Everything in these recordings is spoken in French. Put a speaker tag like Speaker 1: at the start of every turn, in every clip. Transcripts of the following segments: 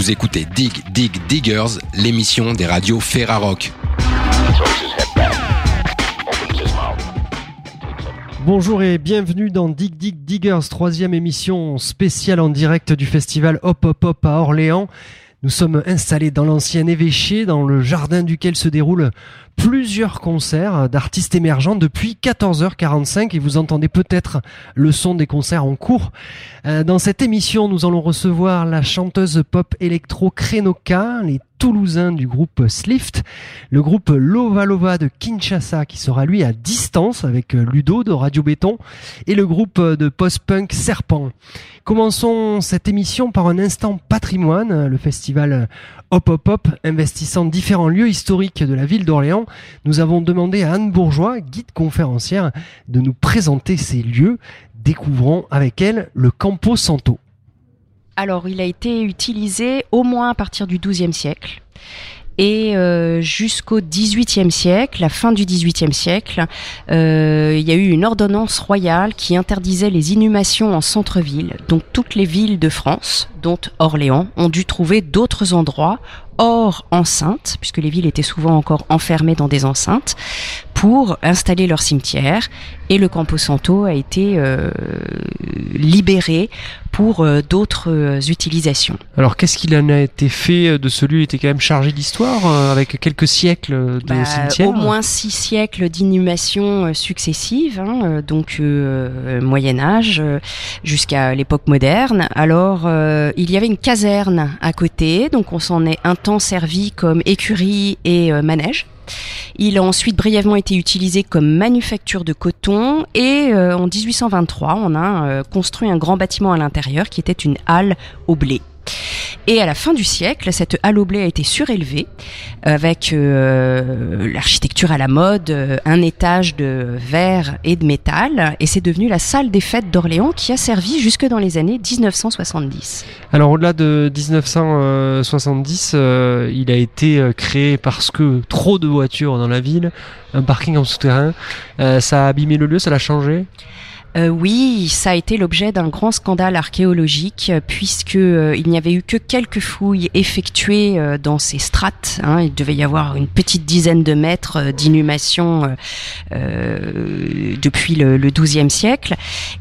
Speaker 1: Vous écoutez Dig Dig Diggers, l'émission des radios Ferrarock.
Speaker 2: Bonjour et bienvenue dans Dig Dig Diggers, troisième émission spéciale en direct du festival Hop Hop Hop à Orléans. Nous sommes installés dans l'ancien évêché, dans le jardin duquel se déroulent plusieurs concerts d'artistes émergents depuis 14h45 et vous entendez peut-être le son des concerts en cours. Euh, dans cette émission, nous allons recevoir la chanteuse pop électro Krenoka, les Toulousains du groupe Slift, le groupe Lova Lova de Kinshasa qui sera lui à distance avec Ludo de Radio Béton et le groupe de post-punk Serpent. Commençons cette émission par un instant patrimoine, le festival Hop Hop Hop investissant différents lieux historiques de la ville d'Orléans. Nous avons demandé à Anne Bourgeois, guide conférencière, de nous présenter ces lieux. Découvrons avec elle le Campo Santo.
Speaker 3: Alors, il a été utilisé au moins à partir du XIIe siècle. Et euh, jusqu'au XVIIIe siècle, la fin du XVIIIe siècle, euh, il y a eu une ordonnance royale qui interdisait les inhumations en centre-ville. Donc toutes les villes de France, dont Orléans, ont dû trouver d'autres endroits hors enceinte, puisque les villes étaient souvent encore enfermées dans des enceintes, pour installer leur cimetière. Et le Camposanto a été euh, libéré pour euh, d'autres euh, utilisations.
Speaker 2: Alors qu'est-ce qu'il en a été fait de celui qui était quand même chargé d'histoire, avec quelques siècles de
Speaker 3: bah,
Speaker 2: cimetière
Speaker 3: Au moins six siècles d'inhumation successives, hein, donc Moyen Âge jusqu'à l'époque moderne. Alors il y avait une caserne à côté, donc on s'en est un temps servi comme écurie et manège. Il a ensuite brièvement été utilisé comme manufacture de coton et euh, en 1823, on a euh, construit un grand bâtiment à l'intérieur qui était une halle au blé. Et à la fin du siècle, cette halle au blé a été surélevée avec euh, l'architecture à la mode, euh, un étage de verre et de métal, et c'est devenu la salle des fêtes d'Orléans qui a servi jusque dans les années 1970.
Speaker 2: Alors au-delà de 1970, euh, il a été créé parce que trop de voitures dans la ville, un parking en souterrain, ça a abîmé le lieu, ça l'a changé?
Speaker 3: Euh, oui, ça a été l'objet d'un grand scandale archéologique puisque euh, il n'y avait eu que quelques fouilles effectuées euh, dans ces strates. Hein. il devait y avoir une petite dizaine de mètres d'inhumation depuis le, XIIe siècle.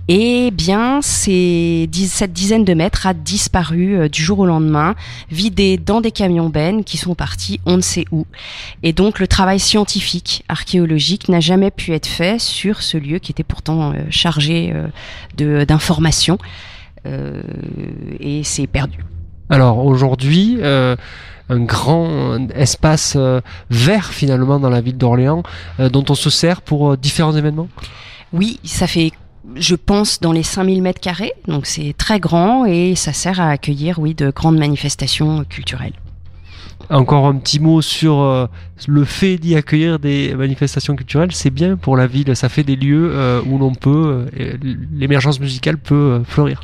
Speaker 3: Et bien, cette dizaine de mètres a disparu du jour au lendemain, vidée dans des camions bennes qui sont partis on ne sait où. Et donc, le travail scientifique archéologique n'a jamais pu être fait sur ce lieu qui était pourtant chargé euh, d'informations euh, et c'est perdu.
Speaker 2: Alors aujourd'hui, euh, un grand espace vert finalement dans la ville d'Orléans dont on se sert pour différents événements?
Speaker 3: Oui, ça fait je pense dans les 5000 mètres carrés, donc c'est très grand et ça sert à accueillir oui de grandes manifestations culturelles.
Speaker 2: Encore un petit mot sur euh, le fait d'y accueillir des manifestations culturelles, c'est bien pour la ville, ça fait des lieux euh, où l'on peut, euh, l'émergence musicale peut fleurir.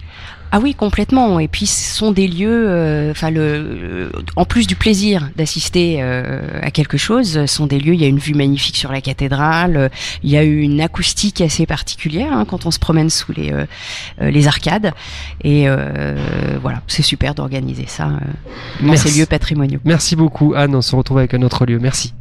Speaker 3: Ah oui, complètement. Et puis, ce sont des lieux, euh, enfin, le, en plus du plaisir d'assister euh, à quelque chose, ce sont des lieux. Il y a une vue magnifique sur la cathédrale. Il y a une acoustique assez particulière hein, quand on se promène sous les euh, les arcades. Et voilà, c'est super d'organiser ça dans ces lieux patrimoniaux.
Speaker 2: Merci beaucoup, Anne. On se retrouve avec un autre lieu. Merci.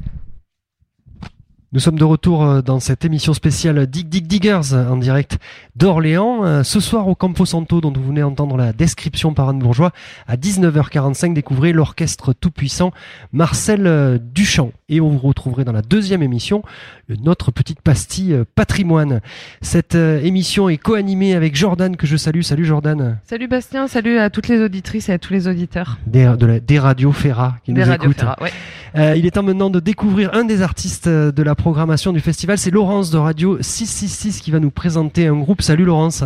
Speaker 2: Nous sommes de retour euh, dans cette émission spéciale Dig Dig Diggers en direct d'Orléans. Euh, ce soir au Campo Santo dont vous venez entendre la description par Anne Bourgeois à 19h45 découvrez l'orchestre tout-puissant Marcel euh, Duchamp. Et on vous retrouverait dans la deuxième émission notre petite pastille patrimoine. Cette émission est co-animée avec Jordan que je salue. Salut Jordan.
Speaker 4: Salut Bastien, salut à toutes les auditrices et à tous les auditeurs.
Speaker 2: Des, de la, des radios Ferra qui
Speaker 4: des
Speaker 2: nous écoutent.
Speaker 4: Ferra, ouais.
Speaker 2: il est temps maintenant de découvrir un des artistes de la programmation du festival. C'est Laurence de Radio 666 qui va nous présenter un groupe. Salut Laurence.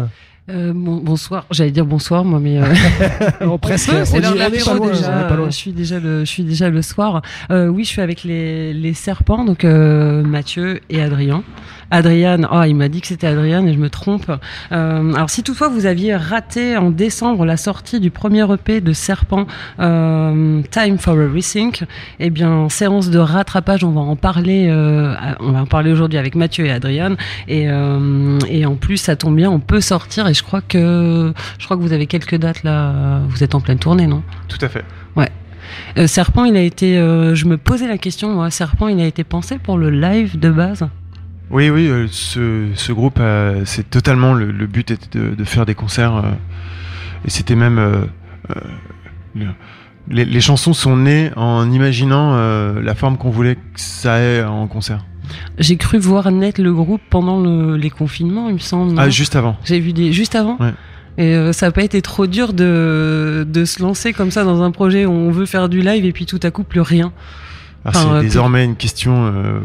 Speaker 5: Euh, bonsoir, j'allais dire bonsoir moi mais euh...
Speaker 2: presque
Speaker 5: c'est l'heure déjà. Je suis déjà le, je suis déjà le soir. Euh, oui, je suis avec les, les serpents donc euh, Mathieu et Adrien. Adriane, oh, il m'a dit que c'était Adriane et je me trompe. Euh, alors si toutefois vous aviez raté en décembre la sortie du premier EP de Serpent, euh, Time for a Rethink, eh bien séance de rattrapage, on va en parler, euh, on va en parler aujourd'hui avec Mathieu et Adriane et, et en plus ça tombe bien, on peut sortir et je crois que je crois que vous avez quelques dates là, vous êtes en pleine tournée, non?
Speaker 6: Tout à fait.
Speaker 5: Ouais. Euh, Serpent, il a été. euh, je me posais la question, moi. Serpent, il a été pensé pour le live de base?
Speaker 6: Oui, oui, euh, ce, ce groupe, euh, c'est totalement le, le but était de, de faire des concerts. euh, et c'était même. le- les, les chansons sont nées en imaginant la forme qu'on voulait que ça ait en concert.
Speaker 5: J'ai cru voir naître le groupe pendant le- les confinements, il me semble.
Speaker 6: Ah, juste avant.
Speaker 5: J'ai vu des juste avant?
Speaker 6: Ouais.
Speaker 5: Et ça n'a pas été trop dur de, de se lancer comme ça dans un projet où on veut faire du live et puis tout à coup plus rien? Enfin,
Speaker 6: c'est
Speaker 5: euh,
Speaker 6: désormais une question euh,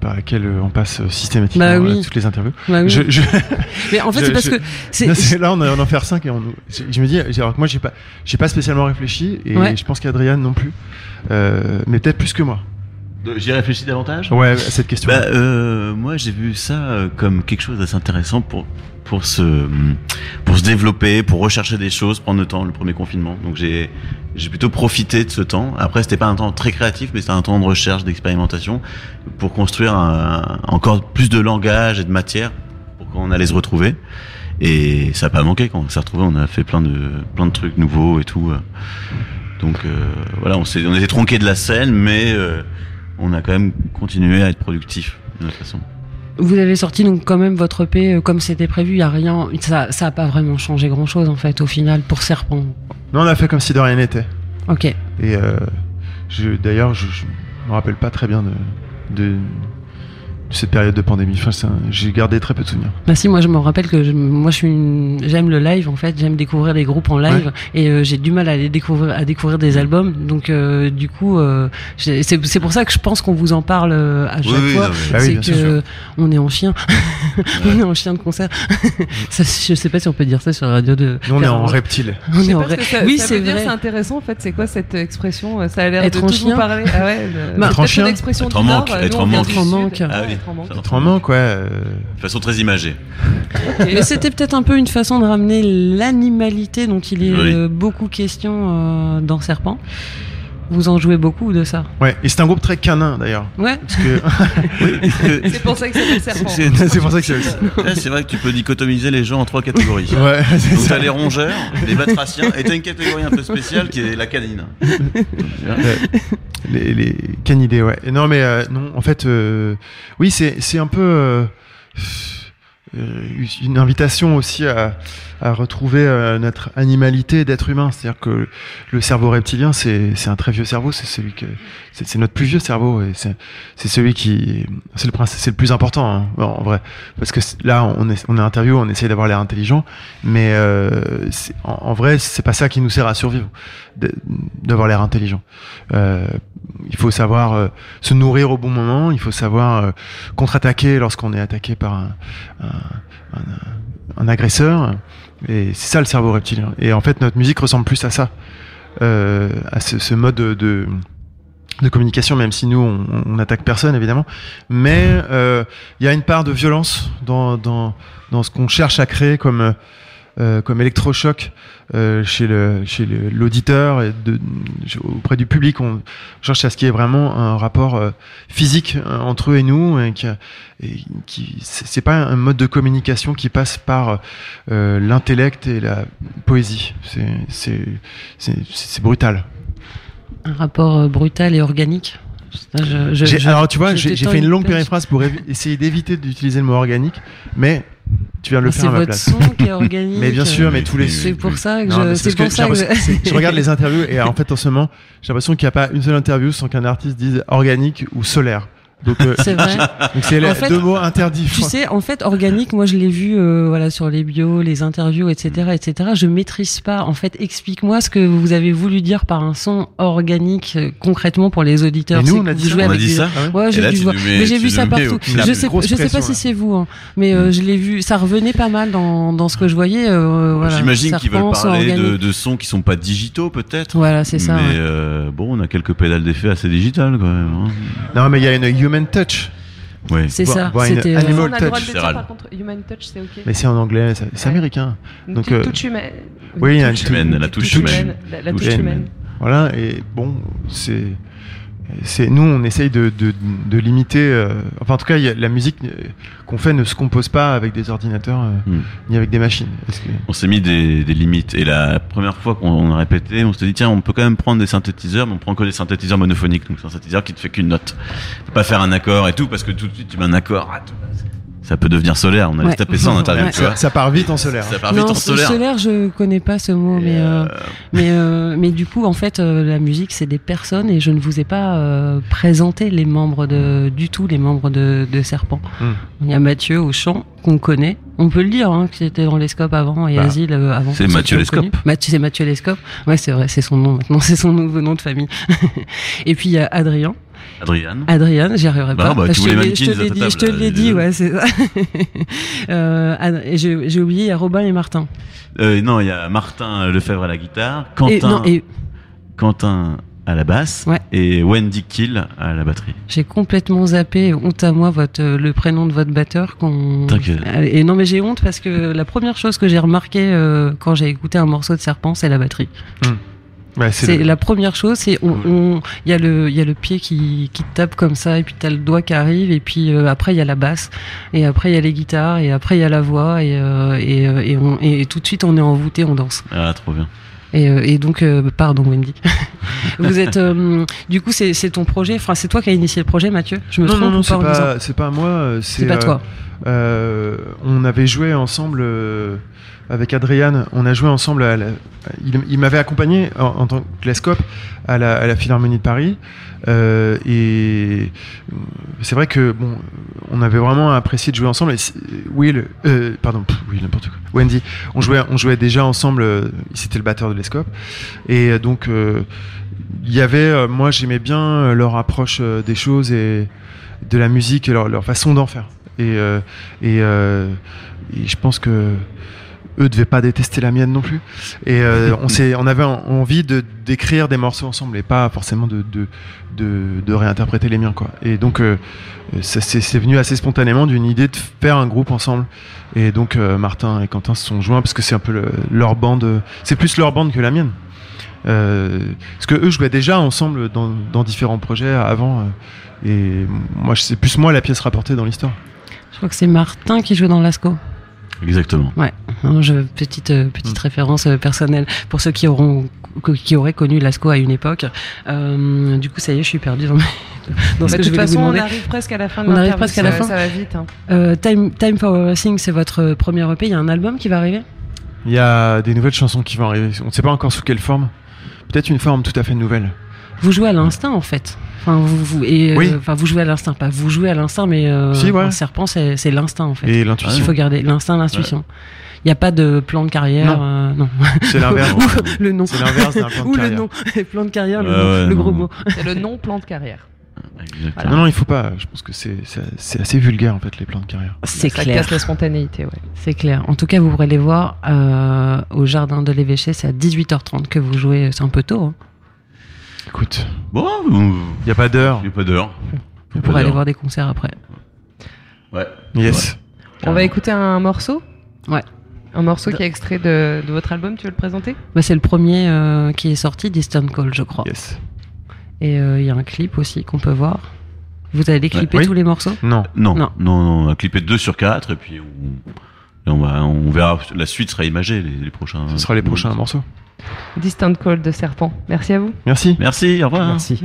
Speaker 6: par laquelle on passe systématiquement
Speaker 5: Bah oui.
Speaker 6: à toutes les interviews.
Speaker 5: Bah oui.
Speaker 6: Je, je-
Speaker 5: Mais en fait, c'est parce
Speaker 6: je-
Speaker 5: que c'est
Speaker 6: là, on, a- on en fait 5 et on, je, me dis, alors que moi, j'ai pas, j'ai pas spécialement réfléchi et
Speaker 5: Ouais.
Speaker 6: je pense qu'Adrien non plus, euh, mais peut-être plus que moi.
Speaker 7: J'y réfléchis davantage
Speaker 6: Ouais, à cette question.
Speaker 7: Bah, euh, moi, j'ai vu ça euh, comme quelque chose d'assez intéressant pour pour se pour se développer, pour rechercher des choses, prendre le temps. Le premier confinement, donc j'ai j'ai plutôt profité de ce temps. Après, c'était pas un temps très créatif, mais c'était un temps de recherche, d'expérimentation, pour construire un- encore plus de langage et de matière pour qu'on allait se retrouver. Et ça a pas manqué quand on s'est retrouvé. On a fait plein de plein de trucs nouveaux et tout. euh. Donc euh, voilà, on s'est on était tronqué de la scène, mais euh, on a quand même continué à être productif de notre façon.
Speaker 5: vous avez sorti donc quand même votre EP euh, comme c'était prévu. Il y a rien. Ça, ça a pas vraiment changé grand chose en fait au final pour Serpent.
Speaker 6: Non, on a fait comme si de rien n'était.
Speaker 5: Ok.
Speaker 6: Et euh, je, d'ailleurs, je, je me rappelle pas très bien de, de, de cette période de pandémie. Enfin, j'ai gardé très peu de souvenirs.
Speaker 5: Bah si, moi je me rappelle que je, moi je suis une- j'aime le live en fait, j'aime découvrir les groupes en live et euh, j'ai du mal à les découvrir à découvrir des albums. Donc euh, du coup, euh, j'ai- c'est c'est pour ça que je pense qu'on vous en parle à chaque fois.
Speaker 7: non, mais-
Speaker 6: Bah oui,
Speaker 5: c'est
Speaker 6: bien
Speaker 5: que
Speaker 6: sûr.
Speaker 5: on est en chien, on est en chien de concert. ça, je sais pas si on peut dire ça sur la radio de.
Speaker 6: Nous, on est en reptile.
Speaker 5: On est en
Speaker 4: ça,
Speaker 5: oui,
Speaker 4: ça
Speaker 5: c'est
Speaker 4: dire,
Speaker 5: vrai.
Speaker 4: C'est intéressant en fait. C'est quoi cette expression? Ça a l'air de
Speaker 5: Être en
Speaker 4: tout
Speaker 5: chien
Speaker 4: vous parler. Ah ouais. de-
Speaker 5: Bah,
Speaker 6: être en chien.
Speaker 4: une expression
Speaker 7: Être en manque, être en manque.
Speaker 5: Être en
Speaker 4: Sud.
Speaker 5: manque.
Speaker 7: Oui.
Speaker 4: Être en manque.
Speaker 6: Être en manque, ouais. euh,
Speaker 7: De façon très imagée.
Speaker 5: Mais c'était peut-être un peu une façon de ramener l'animalité dont il est
Speaker 7: Oui.
Speaker 5: euh, beaucoup question euh, dans Serpent. Vous en jouez beaucoup de ça.
Speaker 6: Ouais, et c'est un groupe très canin d'ailleurs.
Speaker 5: Ouais.
Speaker 6: Parce que
Speaker 4: C'est pour ça que c'est serpent.
Speaker 7: c'est-
Speaker 6: c'est pour ça que c'est.
Speaker 7: Ouais, c'est vrai que tu peux dichotomiser les gens en trois catégories.
Speaker 6: Ouais, c'est
Speaker 7: Donc
Speaker 6: ça.
Speaker 7: t'as les rongeurs, les batraciens, et t'as une catégorie un peu spéciale qui est la canine.
Speaker 6: les, les canidés, ouais. Et Non, mais euh, non, en fait, euh, oui, c'est c'est un peu euh, une invitation aussi à, à retrouver euh, notre animalité d'être humain. C'est-à-dire que le cerveau reptilien, c'est un très vieux cerveau, c'est celui que c'est notre plus vieux cerveau et c'est celui qui c'est le c'est le plus important hein, en vrai parce que là on est on est interview, on essaye d'avoir l'air intelligent, mais euh, en, en vrai c'est pas ça qui nous sert à survivre d'avoir l'air intelligent. Euh, il faut savoir euh, se nourrir au bon moment, il faut savoir euh, contre-attaquer lorsqu'on est attaqué par un, agresseur. Et c'est ça le cerveau reptilien. Et en fait, notre musique ressemble plus à ça, euh, à ce, mode de, communication, même si nous, on, on attaque personne, évidemment. Mais il y a une part de violence dans, dans, dans ce qu'on cherche à créer comme, euh, comme électrochoc euh, chez le chez l'auditeur et de, auprès du public. On cherche à ce qu'il y ait vraiment un rapport euh, physique euh, entre eux et nous, et, qui, et qui c'est pas un mode de communication qui passe par l'intellect et la poésie. C'est c'est brutal.
Speaker 5: Un rapport brutal et organique. Ça, je- je-
Speaker 6: J'ai-
Speaker 5: je-
Speaker 6: alors tu vois, j'ai fait une longue périphrase pour essayer d'éviter d'utiliser le mot organique, mais tu viens de le
Speaker 5: C'est
Speaker 6: faire à ma
Speaker 5: votre
Speaker 6: place.
Speaker 5: son qui est organique.
Speaker 6: Mais bien sûr, mais tous les
Speaker 5: C'est pour ça que je.
Speaker 6: c'est
Speaker 5: C'est
Speaker 6: parce
Speaker 5: pour
Speaker 6: que
Speaker 5: ça que
Speaker 6: c'est- je regarde les interviews et en fait en ce moment j'ai l'impression qu'il n'y a pas une seule interview sans qu'un artiste dise organique ou solaire. Donc euh,
Speaker 5: C'est vrai.
Speaker 6: donc c'est les
Speaker 5: En fait,
Speaker 6: deux mots interdits.
Speaker 5: Tu sais, en fait, organique, moi je l'ai vu, euh, voilà, sur les bios, les interviews, etc., etc. Je maîtrise pas. En fait, explique-moi ce que vous avez voulu dire par un son organique euh, concrètement pour les auditeurs.
Speaker 6: Et nous, on a dit
Speaker 5: vous
Speaker 6: ça.
Speaker 7: On a dit
Speaker 5: des-
Speaker 7: ça
Speaker 5: Ouais,
Speaker 7: Et
Speaker 5: j'ai
Speaker 7: là,
Speaker 5: dû
Speaker 7: tu
Speaker 5: voir.
Speaker 7: nous mets-
Speaker 5: Mais j'ai vu ça partout. Je sais, je sais pas si
Speaker 6: ouais.
Speaker 5: c'est vous, hein, mais euh, je l'ai vu. Ça revenait pas mal dans, dans ce que je voyais. euh, voilà,
Speaker 7: J'imagine qu'ils veulent parler de, de sons qui sont pas digitaux peut-être.
Speaker 5: Voilà, c'est ça.
Speaker 7: Mais
Speaker 5: ouais.
Speaker 7: bon, on a quelques pédales d'effet assez digitales quand même. hein.
Speaker 6: Non mais il y a une human touch.
Speaker 7: Ouais.
Speaker 5: C'est ça.
Speaker 6: voir une
Speaker 5: C'était. euh,
Speaker 6: animal
Speaker 4: On
Speaker 6: touch.
Speaker 4: le dire
Speaker 7: Céréales.
Speaker 4: par contre, human touch c'est ok.
Speaker 6: Mais c'est en anglais, c'est c'est
Speaker 4: Ouais.
Speaker 6: américain.
Speaker 4: Une
Speaker 6: donc, euh,
Speaker 4: touche humaine.
Speaker 6: oui,
Speaker 4: touche
Speaker 7: humaine, la touche
Speaker 4: touche
Speaker 7: humaine.
Speaker 4: La, la
Speaker 7: Touche
Speaker 4: touche
Speaker 6: humaine.
Speaker 4: humaine.
Speaker 6: Voilà et bon c'est c'est nous on essaye de, de, de limiter euh, enfin en tout cas il y a- la musique euh, qu'on fait ne se compose pas avec des ordinateurs euh,
Speaker 7: Hmm.
Speaker 6: ni avec des machines que-
Speaker 7: On s'est mis des, des limites. Et la première fois qu'on a répété, on s'est dit, tiens, on peut quand même prendre des synthétiseurs, mais on prend que des synthétiseurs monophoniques. Donc, c'est un synthétiseur qui te fait qu'une note. Tu peux pas faire un accord et tout, parce que tout de suite, tu mets un accord. ah, tout- Ça peut devenir solaire. On allait
Speaker 5: Ouais.
Speaker 7: se taper ça en interview,
Speaker 5: Ouais.
Speaker 7: tu vois.
Speaker 6: ça part vite en solaire
Speaker 7: Ça part vite
Speaker 5: non,
Speaker 7: en solaire.
Speaker 5: solaire, je connais pas ce mot,
Speaker 7: Et,
Speaker 5: mais euh,
Speaker 7: euh,
Speaker 5: mais euh, mais du coup, en fait, euh, la musique, c'est des personnes et je ne vous ai pas euh, présenté les membres de du tout les membres de, de Serpent.
Speaker 6: Hmm.
Speaker 5: Il y a Mathieu au chant qu'on connaît. On peut le dire, hein, qui était dans l'Escope avant et
Speaker 7: Bah,
Speaker 5: Asile euh, avant.
Speaker 7: c'est Mathieu Lescope.
Speaker 5: Mathieu, c'est Mathieu Lescope. Ouais, c'est vrai, c'est son nom maintenant, c'est son nouveau nom de famille. et puis il y a Adrien.
Speaker 7: Adrien.
Speaker 5: Adrien, j'y arriverai
Speaker 7: Bah,
Speaker 5: pas.
Speaker 7: bah, tu
Speaker 5: je, te l'ai- je te dit, je te l'ai dit,
Speaker 7: désolé.
Speaker 5: ouais, c'est ça. euh, j'ai oublié, il y a Robin et Martin.
Speaker 7: Euh, non, il y a Martin Lefebvre à la guitare,
Speaker 5: Et,
Speaker 7: Quentin,
Speaker 5: non, et
Speaker 7: Quentin à la basse
Speaker 5: Ouais.
Speaker 7: et Wendy Kill à la batterie.
Speaker 5: j'ai complètement zappé, honte à moi, votre, euh, le prénom de votre batteur. qu'on-
Speaker 7: T'inquiète.
Speaker 5: Et non, mais j'ai honte parce que la première chose que j'ai remarqué euh, quand j'ai écouté un morceau de Serpent, c'est la batterie.
Speaker 6: Ouais, c'est le-
Speaker 5: la première chose, c'est on, y a le il y a le pied qui qui tape comme ça et puis t'as le doigt qui arrive et puis euh, après il y a la basse et après il y a les guitares et après il y a la voix et euh, et, euh, et, on- et tout de suite on est envoûté, on danse.
Speaker 7: Ah, trop bien.
Speaker 5: Et, et donc euh, pardon Wendy. Vous êtes euh, du coup c'est c'est ton projet, enfin c'est toi qui as initié le projet Mathieu. Je me
Speaker 6: non
Speaker 5: trompe
Speaker 6: non c'est
Speaker 5: pas
Speaker 6: moi
Speaker 5: c'est pas
Speaker 6: euh,
Speaker 5: toi.
Speaker 6: euh, on avait joué ensemble euh, avec Adrian on a joué ensemble il, m'avait accompagné en, tant que Lescope à la, Philharmonie de Paris. Euh, et c'est vrai que bon on avait vraiment apprécié de jouer ensemble. Et Will euh, pardon pff, n'importe quoi. Wendy on jouait on jouait déjà ensemble euh, c'était le batteur de Lescope. Et donc il y avait moi j'aimais bien leur approche des choses et de la musique et leur, façon d'en faire. Et et je pense que eux devaient pas détester la mienne non plus. Et euh, on s'est on avait en- envie de d'écrire des morceaux ensemble et pas forcément de de, de, réinterpréter les miens quoi. Et donc euh, ça c'est venu assez spontanément d'une idée de faire un groupe ensemble. Et donc euh, Martin et Quentin se sont joints parce que c'est un peu le- leur bande c'est plus leur bande que la mienne. Parce que eux jouaient déjà ensemble dans, dans différents projets avant et moi c'est plus moi la pièce rapportée dans l'histoire.
Speaker 5: Je crois que c'est Martin qui joue dans Lasco.
Speaker 7: Exactement.
Speaker 5: Je, petite euh, petite référence euh, personnelle pour ceux qui auront qui auraient connu Lasco à une époque. Euh, du coup, ça y est, je suis perdu dans, mes- dans ce
Speaker 4: Bah,
Speaker 5: que je vous
Speaker 4: façon, on arrive presque à la fin de
Speaker 5: On arrive presque à la fin.
Speaker 4: Ça va vite. hein.
Speaker 5: Euh, Time, Time for Everything, c'est votre premier EP. Il y a un album qui va arriver?
Speaker 6: Il y a des nouvelles chansons qui vont arriver on ne sait pas encore sous quelle forme peut-être une forme tout à fait nouvelle
Speaker 5: Vous jouez à l'instinct, en fait. Enfin, vous, vous, et, euh,
Speaker 6: Oui.
Speaker 5: enfin, vous jouez à l'instinct, pas vous jouez à l'instinct, mais euh,
Speaker 6: Si, ouais.
Speaker 5: un serpent, c'est c'est l'instinct, en fait.
Speaker 6: et
Speaker 5: Il
Speaker 6: l'intuition
Speaker 5: faut garder l'instinct, l'intuition. Il n'y a pas de plan de carrière.
Speaker 6: Non.
Speaker 5: euh, non.
Speaker 6: c'est l'inverse
Speaker 5: Ou le nom.
Speaker 6: c'est l'inverse d'un plan de
Speaker 5: Ou le
Speaker 6: carrière
Speaker 5: nom. plan de carrière, le, nom, le
Speaker 7: non,
Speaker 5: gros
Speaker 7: non.
Speaker 5: mot.
Speaker 4: C'est le non-plan de carrière.
Speaker 7: Exactement.
Speaker 6: non non il faut pas je pense que c'est c'est c'est assez vulgaire en fait les plans de carrière
Speaker 5: C'est
Speaker 4: ça
Speaker 5: clair.
Speaker 4: casse la spontanéité, ouais.
Speaker 5: C'est clair. En tout cas, vous pourrez les voir euh, au jardin de l'évêché. C'est à 18h30 que vous jouez. C'est un peu tôt. Hein.
Speaker 6: Écoute
Speaker 7: Bon, il
Speaker 6: il y a pas d'heure
Speaker 7: n'y a pas d'heure.
Speaker 5: Vous pourrez aller voir des concerts après.
Speaker 7: Ouais.
Speaker 6: yes
Speaker 4: On va écouter un morceau
Speaker 5: Ouais.
Speaker 4: Un morceau qui est extrait de, de votre album, tu veux le présenter?
Speaker 5: Bah, c'est le premier euh, qui est sorti, Distant Call, je crois.
Speaker 6: yes
Speaker 5: Et euh, il y a un clip aussi qu'on peut voir. Vous allez clipper
Speaker 6: oui.
Speaker 5: tous les morceaux?
Speaker 6: Non
Speaker 7: Non,
Speaker 5: Non.
Speaker 7: non, non, on va clipper 2 sur 4 et puis on, on, va, on verra. La suite sera imagée, les, les prochains.
Speaker 6: ce sera les prochains morceaux
Speaker 4: Distant Call de Serpent. Merci à vous.
Speaker 6: merci
Speaker 7: Merci, au revoir.
Speaker 2: Merci.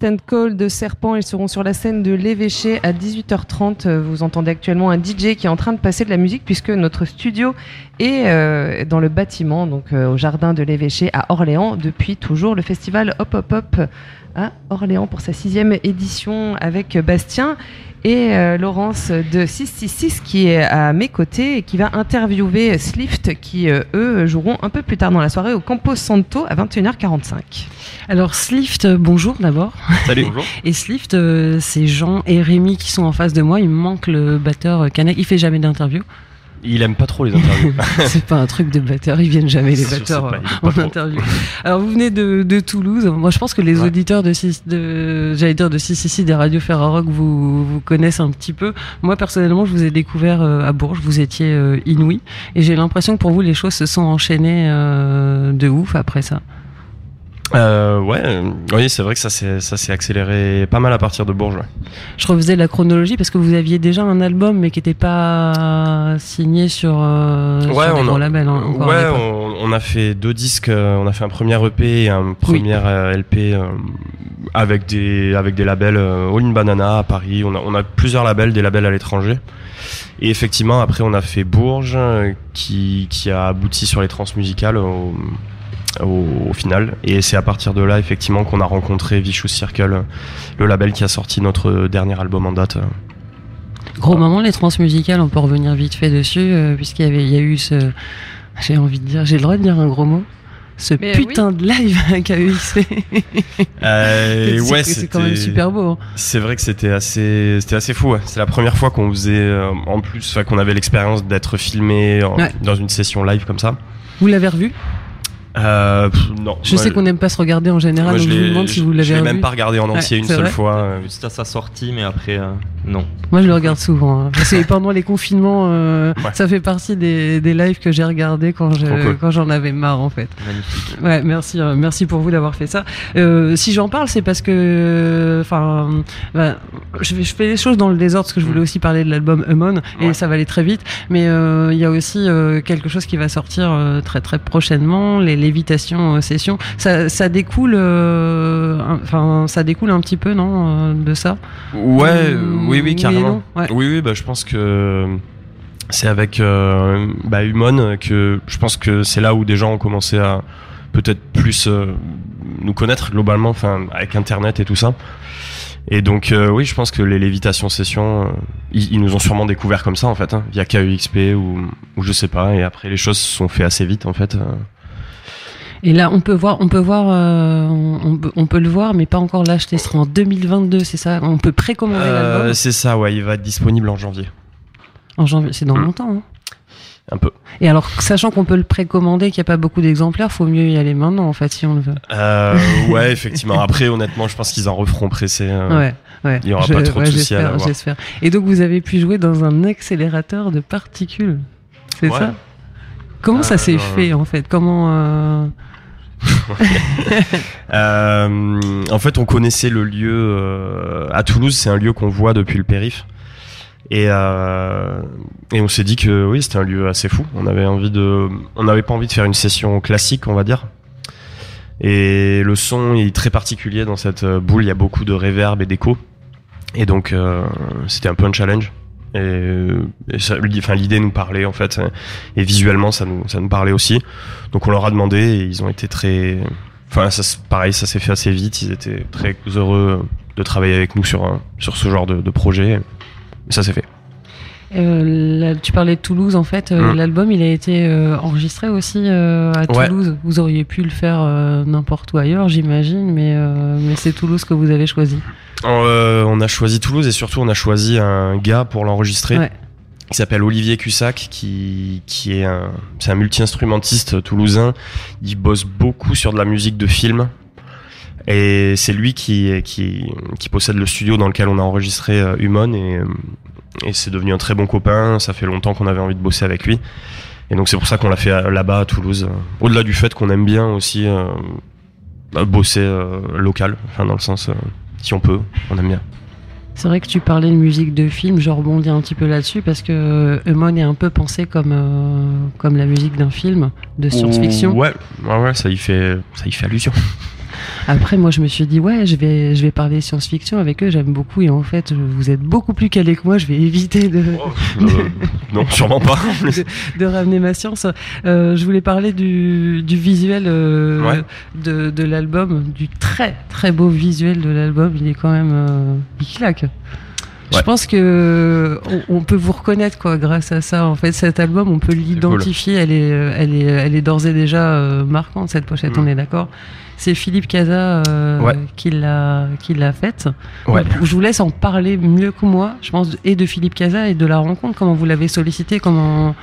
Speaker 8: Distant Call
Speaker 4: de Serpent. Ils seront sur la scène de l'évêché à 18h30. Vous entendez actuellement un DJ qui est en train de passer de la musique puisque notre studio est euh, dans le bâtiment, donc euh, au jardin de l'évêché à Orléans, depuis toujours le festival Hop Hop Hop à Orléans pour sa sixième édition avec Bastien et euh, Laurence de 666 qui est à mes côtés et qui va interviewer Slift qui euh, eux joueront un peu plus tard dans la soirée au Campo Santo à 21h45.
Speaker 5: Alors Slift, euh, bonjour d'abord.
Speaker 8: Salut.
Speaker 5: Et Slift, euh, c'est Jean et Rémi qui sont en face de moi. Il me manque le batteur euh, Canek. Il fait jamais d'interview.
Speaker 8: Il aime pas trop les interviews.
Speaker 5: c'est pas un truc de batteur. Ils viennent jamais les batteurs euh, en interview. Alors vous venez de, de Toulouse. Moi je pense que les
Speaker 8: Ouais.
Speaker 5: auditeurs de de j'allais dire de 666 des radios Ferrarock vous vous connaissent un petit peu. Moi personnellement je vous ai découvert euh, à Bourges. Vous étiez euh, inouï et j'ai l'impression que pour vous les choses se sont enchaînées de ouf après ça.
Speaker 8: Euh, ouais, euh, oui, c'est vrai que ça s'est accéléré pas mal à partir de Bourges. ouais.
Speaker 5: Je refaisais la chronologie parce que vous aviez déjà un album mais qui n'était pas signé sur, euh,
Speaker 8: Ouais,
Speaker 5: sur
Speaker 8: on
Speaker 5: gros
Speaker 8: a-
Speaker 5: labels. hein, encore
Speaker 8: ouais, on, on a fait deux disques. euh, On a fait un premier EP et un premier euh, LP euh, avec des avec des labels All in Banana à Paris. On a on a plusieurs labels, des labels à l'étranger. Et effectivement, après, on a fait Bourges, qui qui a abouti sur les transmusicales au, au, au final. Et c'est à partir de là, effectivement, qu'on a rencontré Vicious Circle, le label qui a sorti notre dernier album en date.
Speaker 5: Gros moment, les transmusicales, on peut revenir vite fait dessus, euh, puisqu'il y avait, il y a eu ce, j'ai envie de dire, j'ai le droit de dire un gros mot, ce
Speaker 4: Mais
Speaker 5: putain de live avec AEXP.
Speaker 8: Euh,
Speaker 5: c'est,
Speaker 8: ouais,
Speaker 5: c'est quand même super beau. hein.
Speaker 8: C'est vrai que c'était assez, c'était assez fou. ouais. C'est la première fois qu'on faisait, euh, en plus, qu'on avait l'expérience d'être filmé en-
Speaker 5: Ouais.
Speaker 8: dans une session live comme ça.
Speaker 5: Vous l'avez revu?
Speaker 8: Euh, pff, non.
Speaker 5: Je
Speaker 8: Moi,
Speaker 5: sais qu'on n'aime pas se regarder en général,
Speaker 8: moi,
Speaker 5: donc je,
Speaker 8: l'ai-
Speaker 5: vous demande si
Speaker 8: je-
Speaker 5: vous l'avez
Speaker 8: Je l'ai même pas regardé en entier
Speaker 5: Ouais,
Speaker 8: une
Speaker 5: c'est
Speaker 8: seule fois. euh,
Speaker 9: Juste à sa sortie, mais après, euh, non.
Speaker 5: Moi, je le regarde souvent. hein. Que pendant les confinements, euh,
Speaker 8: Ouais.
Speaker 5: ça fait partie des, des lives que j'ai regardés quand, je-
Speaker 8: Trop cool.
Speaker 5: quand j'en avais marre, en fait.
Speaker 9: Magnifique.
Speaker 5: Ouais, merci, euh, merci pour vous d'avoir fait ça. Euh, si j'en parle, c'est parce que, enfin, bah, je, je fais les choses dans le désordre parce que je voulais aussi parler de l'album Amon et
Speaker 8: Ouais.
Speaker 5: ça va aller très vite. Mais euh, il y a aussi euh, quelque chose qui va sortir euh, très très prochainement, les lévitations euh, sessions. Ça, ça découle, euh, un- enfin, ça découle un petit peu, non, euh, de ça.
Speaker 8: Ouais, oui, oui, carrément.
Speaker 5: non, ouais.
Speaker 8: Oui, oui, bah, je pense que c'est avec euh, bah, Humon que je pense que c'est là où des gens ont commencé à peut-être plus euh, nous connaître globalement, enfin avec Internet et tout ça. Et donc euh, oui, je pense que les lévitations sessions, ils, ils nous ont sûrement découvert comme ça en fait, hein, via KEXP ou, ou je sais pas. Et après les choses se sont fait assez vite en fait.
Speaker 5: Et là, on peut voir, on peut voir, euh, on, peut, on peut le voir, mais pas encore l'acheter. Ce sera en 2022, c'est ça? On peut précommander
Speaker 8: Euh,
Speaker 5: l'album?
Speaker 8: c'est ça, ouais, il va être disponible en janvier,
Speaker 5: en janvier. C'est dans
Speaker 8: Mm.
Speaker 5: longtemps. Hein.
Speaker 8: un peu.
Speaker 5: Et alors, sachant qu'on peut le précommander, qu'il n'y a pas beaucoup d'exemplaires, faut mieux y aller maintenant, en fait, si on le veut.
Speaker 8: Euh, ouais, effectivement. Après, honnêtement, je pense qu'ils en referont pressé. euh,
Speaker 5: Ouais, ouais.
Speaker 8: il y aura pas trop de soucis à
Speaker 5: j'espère. Et donc, vous avez pu jouer dans un accélérateur de particules. C'est
Speaker 8: Ouais.
Speaker 5: ça? Comment ça
Speaker 8: Euh,
Speaker 5: s'est fait, en fait? Comment. euh,
Speaker 8: en fait, on connaissait le lieu euh, à Toulouse. C'est un lieu qu'on voit depuis le périph. Et, euh, et on s'est dit que oui, c'était un lieu assez fou. On avait envie de, on n'avait pas envie de faire une session classique, on va dire. Et le son est très particulier dans cette boule. Il y a beaucoup de réverb et d'écho. Et donc, c'était un peu un challenge. Et, et ça- enfin, l'idée nous parlait en fait, et visuellement ça nous, ça nous parlait aussi. Donc on leur a demandé et ils ont été très, Enfin, ça, pareil, ça s'est fait assez vite. Ils étaient très heureux de travailler avec nous sur, sur ce genre de, de projet. Et ça s'est fait.
Speaker 5: Euh, là, tu parlais de Toulouse, en fait. euh,
Speaker 8: Mm.
Speaker 5: L'album, il a été euh, enregistré aussi à
Speaker 8: Ouais.
Speaker 5: Toulouse. Vous auriez pu le faire n'importe où ailleurs, j'imagine, mais, mais c'est Toulouse que vous avez choisi.
Speaker 8: On a choisi Toulouse et surtout on a choisi un gars pour l'enregistrer.
Speaker 5: Ouais.
Speaker 8: qui s'appelle Olivier Cussac, qui, qui est un, un multi-instrumentiste toulousain. Il bosse beaucoup sur de la musique de film. Et c'est lui qui, qui, qui possède le studio dans lequel on a enregistré Humon et, et c'est devenu un très bon copain. Ça fait longtemps qu'on avait envie de bosser avec lui. Et donc c'est pour ça qu'on l'a fait là-bas à Toulouse. Au-delà du fait qu'on aime bien aussi euh, bah, bosser euh, local, enfin dans le sens euh, si on peut, on aime bien.
Speaker 5: C'est vrai que tu parlais de musique de film, je rebondis un petit peu là-dessus parce que Eumon est un peu pensé comme, comme la musique d'un film de science-fiction.
Speaker 8: Ouais, ouais, ouais, ça y fait, ça y fait allusion.
Speaker 5: Après, moi, je me suis dit, ouais, je vais, je vais parler science-fiction avec eux, j'aime beaucoup. Et en fait, vous êtes beaucoup plus calés que moi, je vais éviter de,
Speaker 8: Euh, non, sûrement pas.
Speaker 5: de, de ramener ma science. Euh, je voulais parler du, du visuel euh,
Speaker 8: Ouais.
Speaker 5: de, de l'album, du très très beau visuel de l'album. Il est quand même, il claque. Je pense que on, on peut vous reconnaître quoi grâce à ça. En fait, cet album, on peut l'identifier. Elle est, euh, elle est, elle est d'ores et déjà euh, marquante cette pochette.
Speaker 8: Mm.
Speaker 5: On est d'accord. C'est Philippe Casa euh,
Speaker 8: Ouais.
Speaker 5: qui l'a, qui l'a faite.
Speaker 8: Ouais.
Speaker 5: Je vous laisse en parler mieux que moi, je pense, et de Philippe Casa et de la rencontre. Comment vous l'avez sollicité, comment,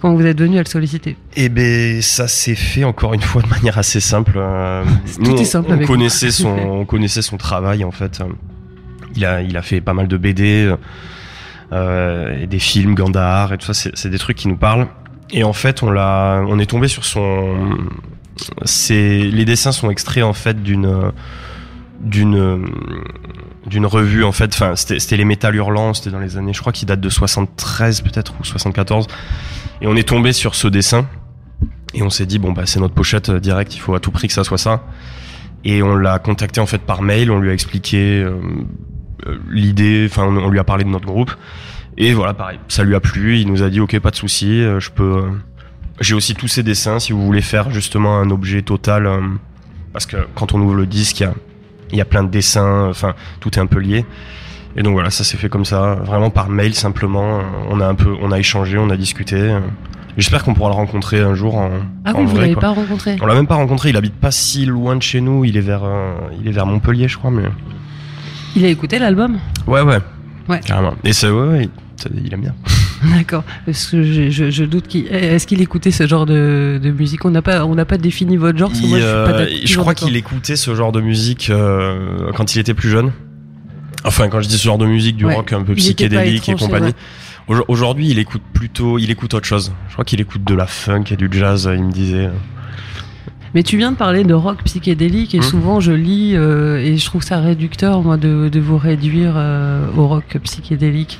Speaker 5: comment vous êtes venu à le solliciter?
Speaker 8: Et ben ça s'est fait encore une fois de manière assez simple. Euh,
Speaker 5: Tout est
Speaker 8: on-
Speaker 5: simple
Speaker 8: on,
Speaker 5: avec
Speaker 8: connaissait son, on connaissait son travail en fait. Il a, a fait pas mal de BD, euh, des films, Gandhar et tout ça. C'est des trucs qui nous parlent. Et en fait, on on est tombé sur son. Les dessins sont extraits en fait d'une d'une d'une revue en fait. Enfin, c'était les Métal Hurlants. C'était dans les années, je crois, qui date de 73 peut-être ou 74. Et on est tombé sur ce dessin. Et on s'est dit bon bah c'est notre pochette euh, direct, il faut à tout prix que ça soit ça. Et on l'a contacté en fait par mail, on lui a expliqué euh, l'idée, enfin on, lui a parlé de notre groupe. Et voilà pareil, ça lui a plu, il nous a dit ok pas de souci, euh, je peux. euh, J'ai aussi tous ces dessins si vous voulez faire justement un objet total, euh, parce que quand on ouvre le disque il y a, il y a plein de dessins, enfin tout est un peu lié. Et donc voilà, ça s'est fait comme ça, vraiment par mail simplement. On a un peu, on a échangé, on a discuté. euh. J'espère qu'on pourra le rencontrer un jour en,
Speaker 5: Ah
Speaker 8: en
Speaker 5: oui, vous l'avez pas rencontré.
Speaker 8: On l'a même pas rencontré, il habite pas si loin de chez nous, il est vers, euh, il est vers Montpellier, je crois, mais.
Speaker 5: Il a écouté l'album
Speaker 8: Ouais, ouais.
Speaker 5: Ouais.
Speaker 8: Carrément. Et c'est, ouais, ouais, ça- il aime bien.
Speaker 5: D'accord. Parce que je, je, je doute qu'il. Est-ce qu'il écoutait ce genre de, de musique? On n'a pas, on n'a pas défini votre genre. parce que
Speaker 8: Il,
Speaker 5: moi, je, suis pas
Speaker 8: euh, je crois qu'il écoutait ce genre de musique euh, quand il était plus jeune. Enfin, quand je dis ce genre de musique, du
Speaker 5: Ouais.
Speaker 8: rock un peu psychédélique et compagnie.
Speaker 5: ouais.
Speaker 8: Aujourd'hui, il écoute plutôt, il écoute autre chose. Je crois qu'il écoute de la funk et du jazz, il me disait.
Speaker 5: Mais tu viens de parler de rock psychédélique et
Speaker 8: Hmm.
Speaker 5: souvent je lis euh, et je trouve ça réducteur moi de, de vous réduire euh, au rock psychédélique.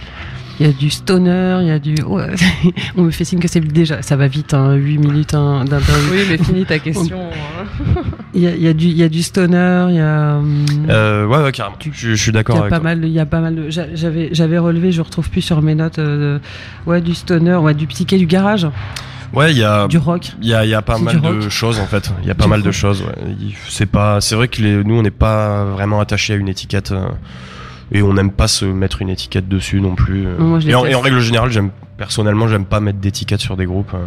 Speaker 5: Il y a du stoner, il y a du. ouais. On me fait signe que c'est déjà. Ça va vite, hein, 8 minutes hein, d'interview.
Speaker 4: Oui, mais finis ta question. hein.
Speaker 5: Il y a, il y, a du- il y a du stoner, il y a. hum,
Speaker 8: Euh, ouais, ouais, carrément.
Speaker 5: Tu-
Speaker 8: je, je suis d'accord avec
Speaker 5: pas
Speaker 8: toi.
Speaker 5: mal, il y a pas mal de, j'avais, j'avais relevé, je retrouve plus sur mes notes, euh, ouais, du stoner, ouais, du psyché, du garage,
Speaker 8: Ouais, il y a,
Speaker 5: du rock.
Speaker 8: il y a, y a pas mal de choses en fait. Il y a pas
Speaker 5: Du
Speaker 8: mal de choses. Ouais. C'est pas, c'est vrai que les, nous on n'est pas vraiment attaché à une étiquette euh, et on n'aime pas se mettre une étiquette dessus non plus. euh.
Speaker 5: Moi,
Speaker 8: en, et en règle générale, j'aime personnellement, j'aime pas mettre d'étiquette sur des groupes. euh.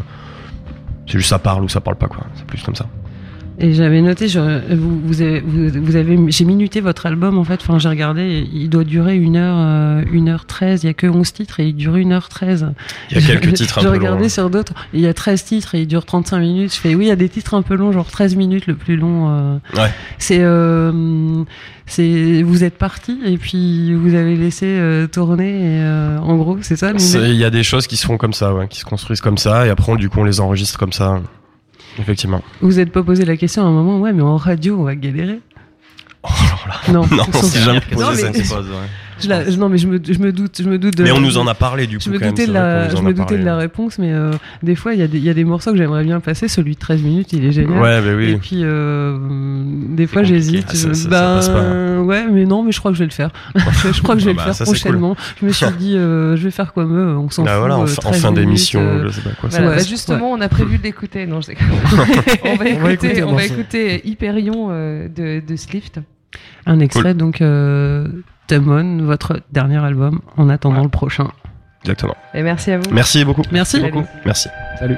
Speaker 8: C'est juste ça parle ou ça parle pas quoi. C'est plus comme ça.
Speaker 5: Et j'avais noté, je- vous, vous avez, vous, vous avez, j'ai minuté votre album en fait. Enfin, j'ai regardé, il doit durer une heure, euh, une heure 13 Il y a que 11 titres et il dure une heure 13
Speaker 8: Il y a quelques titres un
Speaker 5: J'ai
Speaker 8: peu
Speaker 5: regardé
Speaker 8: longs. hein.
Speaker 5: sur d'autres. Il y a 13 titres et il dure 35 minutes. Je fais oui, il y a des titres un peu longs, genre 13 minutes le plus long. euh.
Speaker 8: Ouais.
Speaker 5: C'est, euh, c'est, vous êtes parti et puis vous avez laissé euh, tourner. Et, en gros, c'est ça.
Speaker 8: Il y a des choses qui se font comme ça, ouais, qui se construisent comme ça et après on, du coup on les enregistre comme ça. Effectivement.
Speaker 5: Vous êtes pas posé la question à un moment, ouais, mais en radio, on va galérer.
Speaker 8: Oh là là.
Speaker 5: Non,
Speaker 8: Non, on s'est jamais posé cette.
Speaker 5: Je la- je- non, mais je me, je me doute, je me doute de.
Speaker 8: Mais on nous en a parlé du coup.
Speaker 5: Je me
Speaker 8: quand même,
Speaker 5: doutais, de la, je me doutais de la réponse, mais euh, des fois, il y, a des- il y a des morceaux que j'aimerais bien passer. Celui de 13 minutes, il est génial.
Speaker 8: Ouais, bah
Speaker 5: Et
Speaker 8: oui.
Speaker 5: puis, euh, des fois, j'hésite.
Speaker 8: Ah, ça-
Speaker 5: Je-
Speaker 8: ça-
Speaker 5: ben,
Speaker 8: passe pas.
Speaker 5: ouais, mais non, mais je crois que je vais le faire. je crois que je vais
Speaker 8: Ah bah,
Speaker 5: le faire
Speaker 8: ça, c'est cool.
Speaker 5: prochainement. Je me suis dit, euh, je vais faire comme eux. On s'en
Speaker 8: Bah
Speaker 5: fout.
Speaker 8: voilà, en, fin- en
Speaker 5: 13
Speaker 8: fin
Speaker 5: minutes,
Speaker 8: d'émission,
Speaker 5: euh,
Speaker 8: je sais pas quoi.
Speaker 4: Voilà, bah justement, on a prévu de l'écouter. Non, je déconne. on va
Speaker 2: On va
Speaker 4: écouter, Hyperion de, de Slift.
Speaker 5: Un extrait, donc, euh, Demon, votre dernier album, en attendant
Speaker 8: Ouais.
Speaker 5: le prochain.
Speaker 8: Exactement.
Speaker 4: Et merci à vous.
Speaker 8: Merci beaucoup.
Speaker 5: Merci.
Speaker 4: Salut.
Speaker 8: Merci.
Speaker 2: Salut.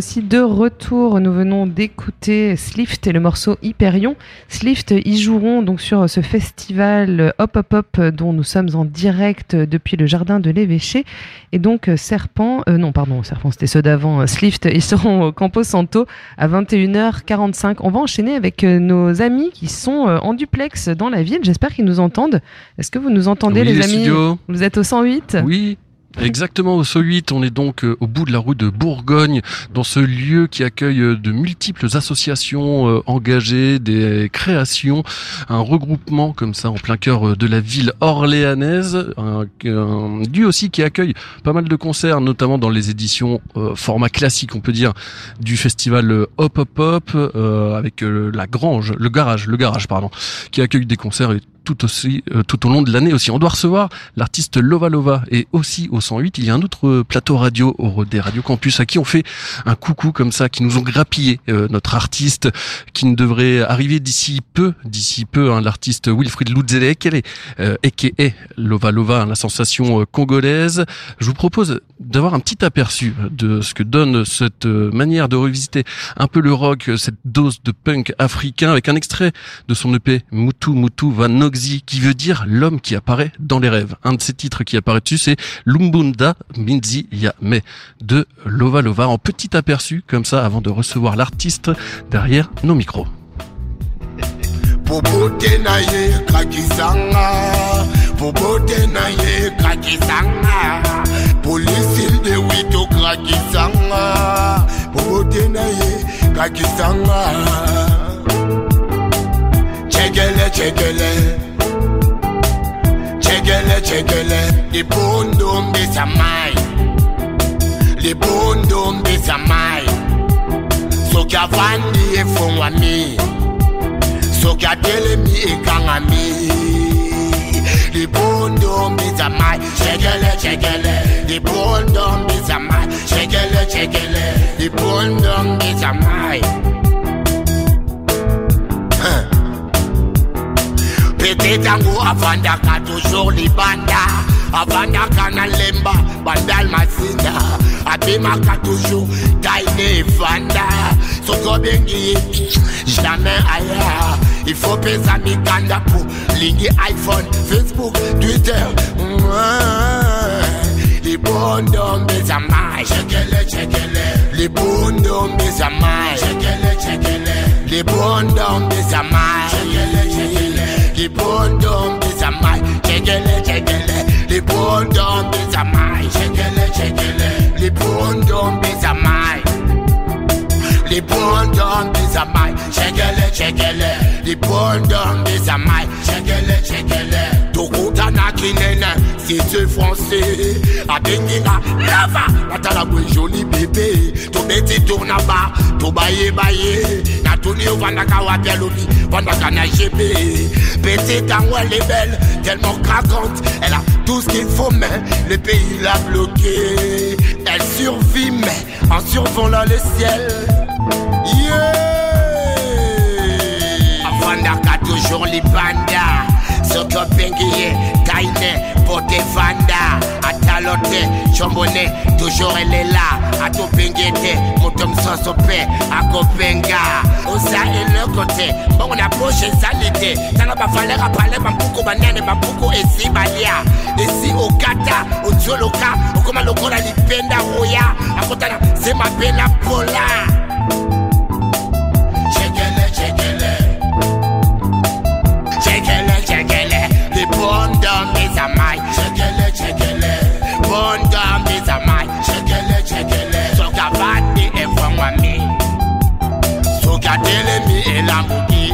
Speaker 4: Voici de retour. Nous venons d'écouter Slift et le morceau Hyperion. Slift, ils joueront donc sur ce festival Hop Hop Hop dont nous sommes en direct depuis le jardin de l'évêché. Et donc Serpent, euh, non pardon, Serpent c'était ceux d'avant, euh, Slift, ils seront au Campo Santo à 21h45. On va enchaîner avec euh, nos amis qui sont en duplex dans la ville. J'espère qu'ils nous entendent. Est-ce que vous nous entendez
Speaker 10: Oui,
Speaker 4: les
Speaker 10: les
Speaker 4: amis. Vous êtes au 108
Speaker 10: Oui. Exactement, au SO8, on est donc euh, au bout de la route de Bourgogne, dans ce lieu qui accueille euh, de multiples associations euh, engagées, des créations, un regroupement comme ça en plein cœur de la ville orléanaise, un, un lieu aussi qui accueille pas mal de concerts, notamment dans les éditions euh, format classique, on peut dire, du festival Hop Hop Hop, euh, avec la Grange, le garage, le garage, pardon, qui accueille des concerts et tout aussi euh, tout au long de l'année aussi. On doit recevoir l'artiste Lova Lova et aussi au 108 il y a un autre euh, plateau radio au des Radio Campus à qui on fait un coucou comme ça, qui nous ont grappillé euh, notre artiste qui ne devrait arriver d'ici peu, d'ici peu, hein, l'artiste Wilfried Lutzelek, elle est euh, a.k.a. Lova Lova, hein, la sensation euh, congolaise. Je vous propose d'avoir un petit aperçu de ce que donne cette euh, manière de revisiter un peu le rock, cette dose de punk africain avec un extrait de son EP Mutu Mutu Qui veut dire l'homme qui apparaît dans les rêves. Un de ses titres qui apparaît dessus c'est Lumbunda Minzi Yame de Lova Lova en petit aperçu comme ça avant de recevoir l'artiste derrière nos micros.
Speaker 11: kakisanga Çekele çekele a çekele So bisamay Libundum bisamay Sokya vandiye fungwa mi Sokya tele mi ikanga mi Libundum bisamay Çekele çekele Libundum bisamay Çekele çekele Libundum bisamay Çekele çekele pété tango Avandaka toujours Libanda Avandaka na lemba Bandal masinda. Abimaka toujours Taine Vanda. Go bengi Jamais ailleurs Il faut pesa mikanda pour Lingi iPhone, Facebook, Twitter. Libondo mbezamai Chekele chekele. Libondo mbezamai Chekele chekele. Libondo mbezamai Chekele chekele the bone down is a my chegele chegele. The bone down is a my chegele chegele. The bone down is a my. The bone down is a my chegele chegele. The bone down is a my chegele chegele. Shekele tokutana kinene site français. Abenginga lava natala kwe joli bebe tobeti tourna ba tobayebaye natuni ovandaka wapi alobi vandaka na gb petite ango elle est belle tellement craquante. Elle a tout ce qu'il faut mais le pays l'a bloqué. Elle survit mais en survolant le ciel. Yeah! Avandaka toujours libanda soki obengi ye taine pote vanda atalo te combo ne toujours elela atobengi te moto mosusu mpe akobenga oza eloko te mbongo na poshe ezali te tala bavaleur apale bampuku banene bampuku esi balia. Esi okata otioloka okoma lokola lipenda roya. Akotana se mabe na pola burn down this a my chekele chekele. Burn down this a my chekele chekele. So badi e fun wa mi. So dele mi e lambuki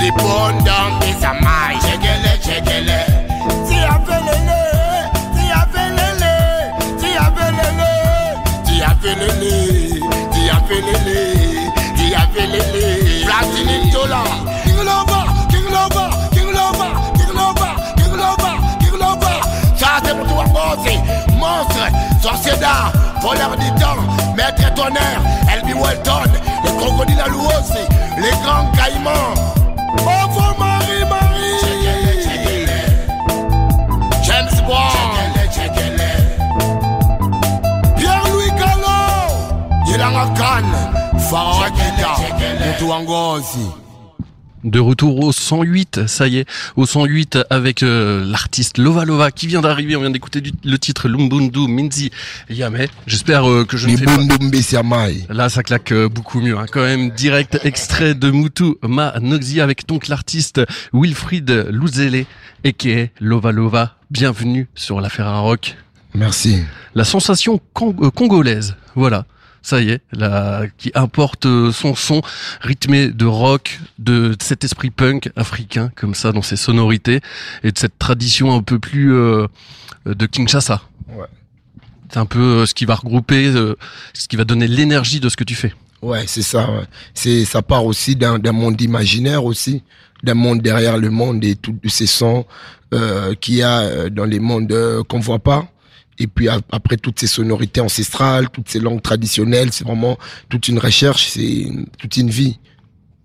Speaker 11: the burn down a my chekele chekele. Ti a ti a ti a ti a ti a ti a felele brazil dollar. Monstre, sorcier d'art, voleur du temps, maître tonnerre, Elby Walton, les crocodiles à aussi, les grands caïmans. Bravo Marie, Marie. James Bond. Pierre-Louis Gallo.
Speaker 10: De retour au 108, ça y est, au 108 avec euh, l'artiste Lova Lova qui vient d'arriver. On vient d'écouter le titre Lumbundu Minzi Yame. J'espère euh, que je ne fais pas... Là, ça claque euh, beaucoup mieux. Hein. Quand même, direct extrait de Mutu Ma Noxi avec donc l'artiste Wilfried Louzele et qui est Lova Lova. Bienvenue sur la Rock.
Speaker 12: Merci.
Speaker 10: La sensation cong- euh, congolaise, voilà. Ça y est, la, qui importe euh, son son rythmé de rock, de cet esprit punk africain comme ça dans ses sonorités et de cette tradition un peu plus euh, de Kinshasa.
Speaker 12: Ouais.
Speaker 10: C'est un peu euh, ce qui va regrouper, euh, ce qui va donner l'énergie de ce que tu fais.
Speaker 12: Ouais, c'est ça. ouais. C'est ça part aussi d'un monde imaginaire aussi, d'un monde derrière le monde et tous ces sons euh, qu'il y a dans les mondes qu'on voit pas. Et puis après toutes ces sonorités ancestrales, toutes ces langues traditionnelles, c'est vraiment toute une recherche, c'est toute une vie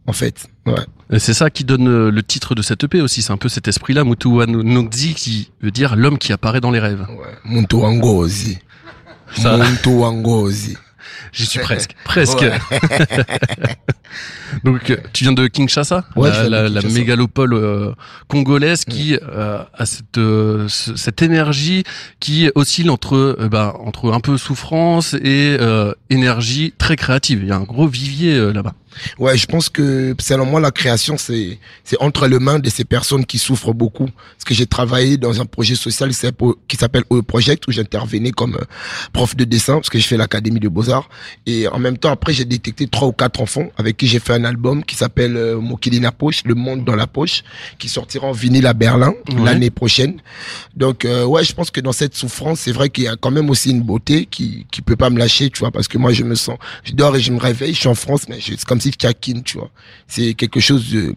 Speaker 12: en fait. Ouais.
Speaker 10: Et C'est ça qui donne euh, le titre de cette EP aussi. C'est un peu cet esprit-là, Mutu Wa Noxi, qui veut dire l'homme qui apparaît dans les rêves.
Speaker 12: Muntu wangozi.
Speaker 10: Ça-
Speaker 12: Muntu wangozi.
Speaker 10: J'y suis presque. Presque. Donc, euh, tu viens de Kinshasa,
Speaker 12: Ouais,
Speaker 10: la, la- mégalopole euh, congolaise qui euh, a cette, euh, ce- cette énergie qui oscille entre, euh, ben, entre un peu souffrance et euh, énergie très créative. Il y a un gros vivier euh, là-bas.
Speaker 12: Ouais, je pense que selon moi la création c'est c'est entre les mains de ces personnes qui souffrent beaucoup. Parce que j'ai travaillé dans un projet social qui s'appelle- qui s'appelle O Project où j'intervenais comme euh, prof de dessin parce que je fais l'académie de beaux arts et en même temps après j'ai détecté trois ou quatre enfants avec qui j'ai fait un album qui s'appelle euh, Mokili na poche, le monde dans la poche, qui sortira en vinyle à Berlin
Speaker 10: Ouais.
Speaker 12: l'année prochaine. Donc euh, ouais, je pense que dans cette souffrance, c'est vrai qu'il y a quand même aussi une beauté qui qui peut pas me lâcher, tu vois, parce que moi je me sens, je dors et je me réveille, je suis en France, mais c'est comme si taquine, tu vois. C'est quelque chose de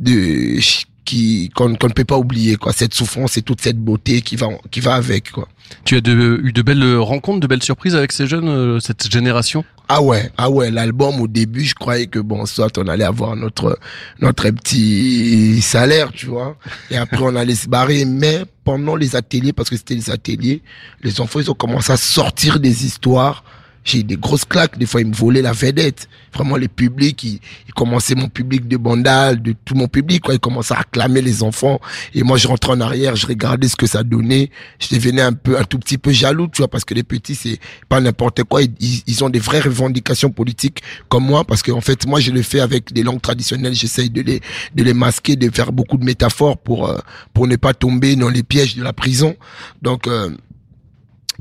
Speaker 12: de qui qu'on ne peut pas oublier quoi. Cette souffrance et toute cette beauté qui va qui va avec quoi.
Speaker 10: Tu as de- eu de belles rencontres, de belles surprises avec ces jeunes, euh, cette génération?
Speaker 12: Ah ouais, ah ouais, l'album au début, je croyais que bon, soit on allait avoir notre notre petit salaire, tu vois, et après on allait se barrer. Mais pendant les ateliers, parce que c'était les ateliers, les enfants ils ont commencé à sortir des histoires. J'ai eu des grosses claques. Des fois, ils me volaient la vedette. Vraiment, les publics, ils, ils commençaient mon public de Bandal, de tout mon public, quoi. Ils commençaient à acclamer les enfants. Et moi, je rentrais en arrière, je regardais ce que ça donnait. Je devenais un peu, un tout petit peu jaloux, tu vois, parce que les petits, c'est pas n'importe quoi. Ils, ils- ont des vraies revendications politiques comme moi, parce que, en fait, moi, je le fais avec des langues traditionnelles. J'essaye de les, de les masquer, de faire beaucoup de métaphores pour, euh, pour ne pas tomber dans les pièges de la prison. Donc, euh,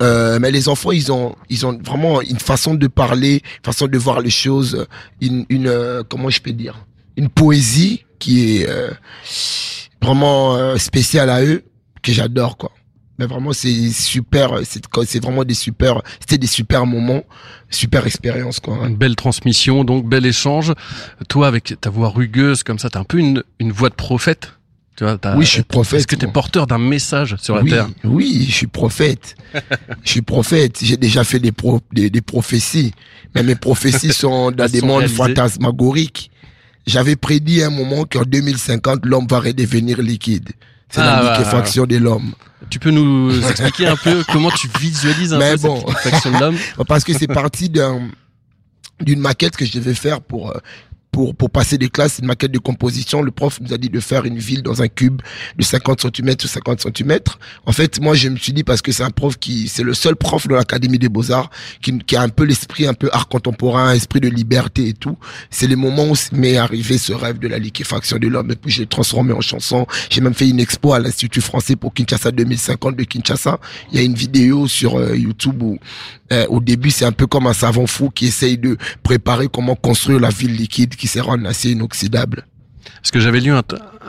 Speaker 12: euh, mais les enfants, ils ont, ils ont vraiment une façon de parler, une façon de voir les choses, une, une euh, comment je peux dire, une poésie qui est euh, vraiment euh, spéciale à eux, que j'adore quoi. Mais vraiment, c'est super, c'est c'est vraiment des super, c'était des super moments, super expérience quoi.
Speaker 10: Une belle transmission, donc bel échange. Toi, avec ta voix rugueuse comme ça, t'as un peu une, une voix de prophète? Tu vois,
Speaker 12: Oui, je suis prophète,
Speaker 10: Est-ce que t'es
Speaker 12: moi.
Speaker 10: porteur d'un message sur la
Speaker 12: oui,
Speaker 10: terre
Speaker 12: Oui, je suis prophète. je suis prophète. J'ai déjà fait des, pro, des, des prophéties. Mais mes prophéties sont dans des mondes fantasmagoriques. J'avais prédit à un moment qu'en 2050, l'homme va redevenir liquide. C'est
Speaker 10: Ah,
Speaker 12: la
Speaker 10: bah,
Speaker 12: liquéfaction de l'homme.
Speaker 10: Tu peux nous expliquer un peu comment tu visualises un
Speaker 12: Mais
Speaker 10: peu
Speaker 12: bon.
Speaker 10: cette liquéfaction de l'homme
Speaker 12: Parce que c'est parti d'un d'une maquette que je devais faire pour euh, pour pour passer des classes, une maquette de composition. Le prof nous a dit de faire une ville dans un cube de 50 cm sur 50 cm. En fait, moi, je me suis dit parce que c'est un prof qui c'est le seul prof de l'académie des beaux arts qui qui a un peu l'esprit un peu art contemporain, esprit de liberté et tout. C'est les moments où m'est arrivé ce rêve de la liquéfaction de l'homme et puis j'ai transformé en chanson. J'ai même fait une expo à l'Institut français pour Kinshasa 2050 de Kinshasa. Il y a une vidéo sur euh, YouTube où euh, au début, c'est un peu comme un savant fou qui essaye de préparer comment construire la ville liquide qui sera en acier inoxydable.
Speaker 10: Parce que j'avais lu un,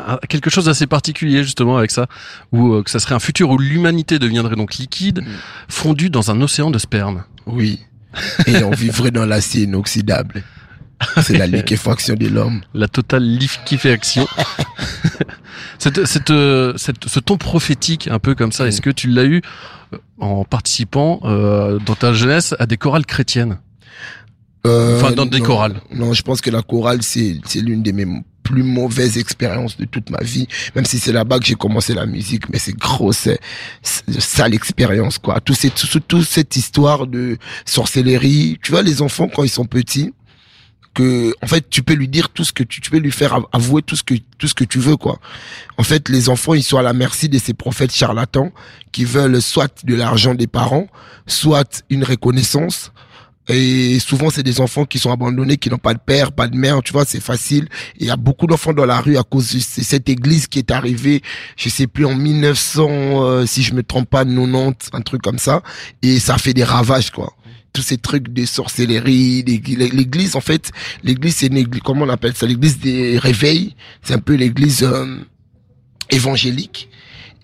Speaker 10: un- quelque chose d'assez particulier justement avec ça, où euh, que ça serait un futur où l'humanité deviendrait donc liquide, fondu dans un océan de sperme.
Speaker 12: Oui. Et on vivrait dans l'acier inoxydable. C'est la liquéfaction de l'homme.
Speaker 10: La totale liquéfaction. cette, cette, euh, cette- ce ton prophétique un peu comme ça, est-ce que tu l'as eu euh, en participant euh, dans ta jeunesse à des chorales chrétiennes?
Speaker 12: Euh,
Speaker 10: Enfin, dans des
Speaker 12: non.
Speaker 10: chorales.
Speaker 12: Non, je pense que la chorale, c'est, l'une de mes plus mauvaises expériences de toute ma vie. Même si c'est là-bas que j'ai commencé la musique, mais c'est gros, c'est, sale expérience, quoi. Tout cette, tout, toute cette histoire de sorcellerie. Tu vois, les enfants, quand ils sont petits, que en fait tu peux lui dire tout ce que tu, tu peux lui faire avouer tout ce que tout ce que tu veux quoi. En fait, les enfants ils sont à la merci de ces prophètes charlatans qui veulent soit de l'argent des parents, soit une reconnaissance. Et souvent, c'est des enfants qui sont abandonnés, qui n'ont pas de père, pas de mère, tu vois, c'est facile. Il y a beaucoup d'enfants dans la rue à cause de cette église qui est arrivée, je sais plus, en 1900, euh, si je me trompe pas, 90, un truc comme ça. Et ça fait des ravages, quoi tous ces trucs de sorcellerie, l'église en fait, l'église c'est comment on appelle ça, l'église des réveils, c'est un peu l'église euh, évangélique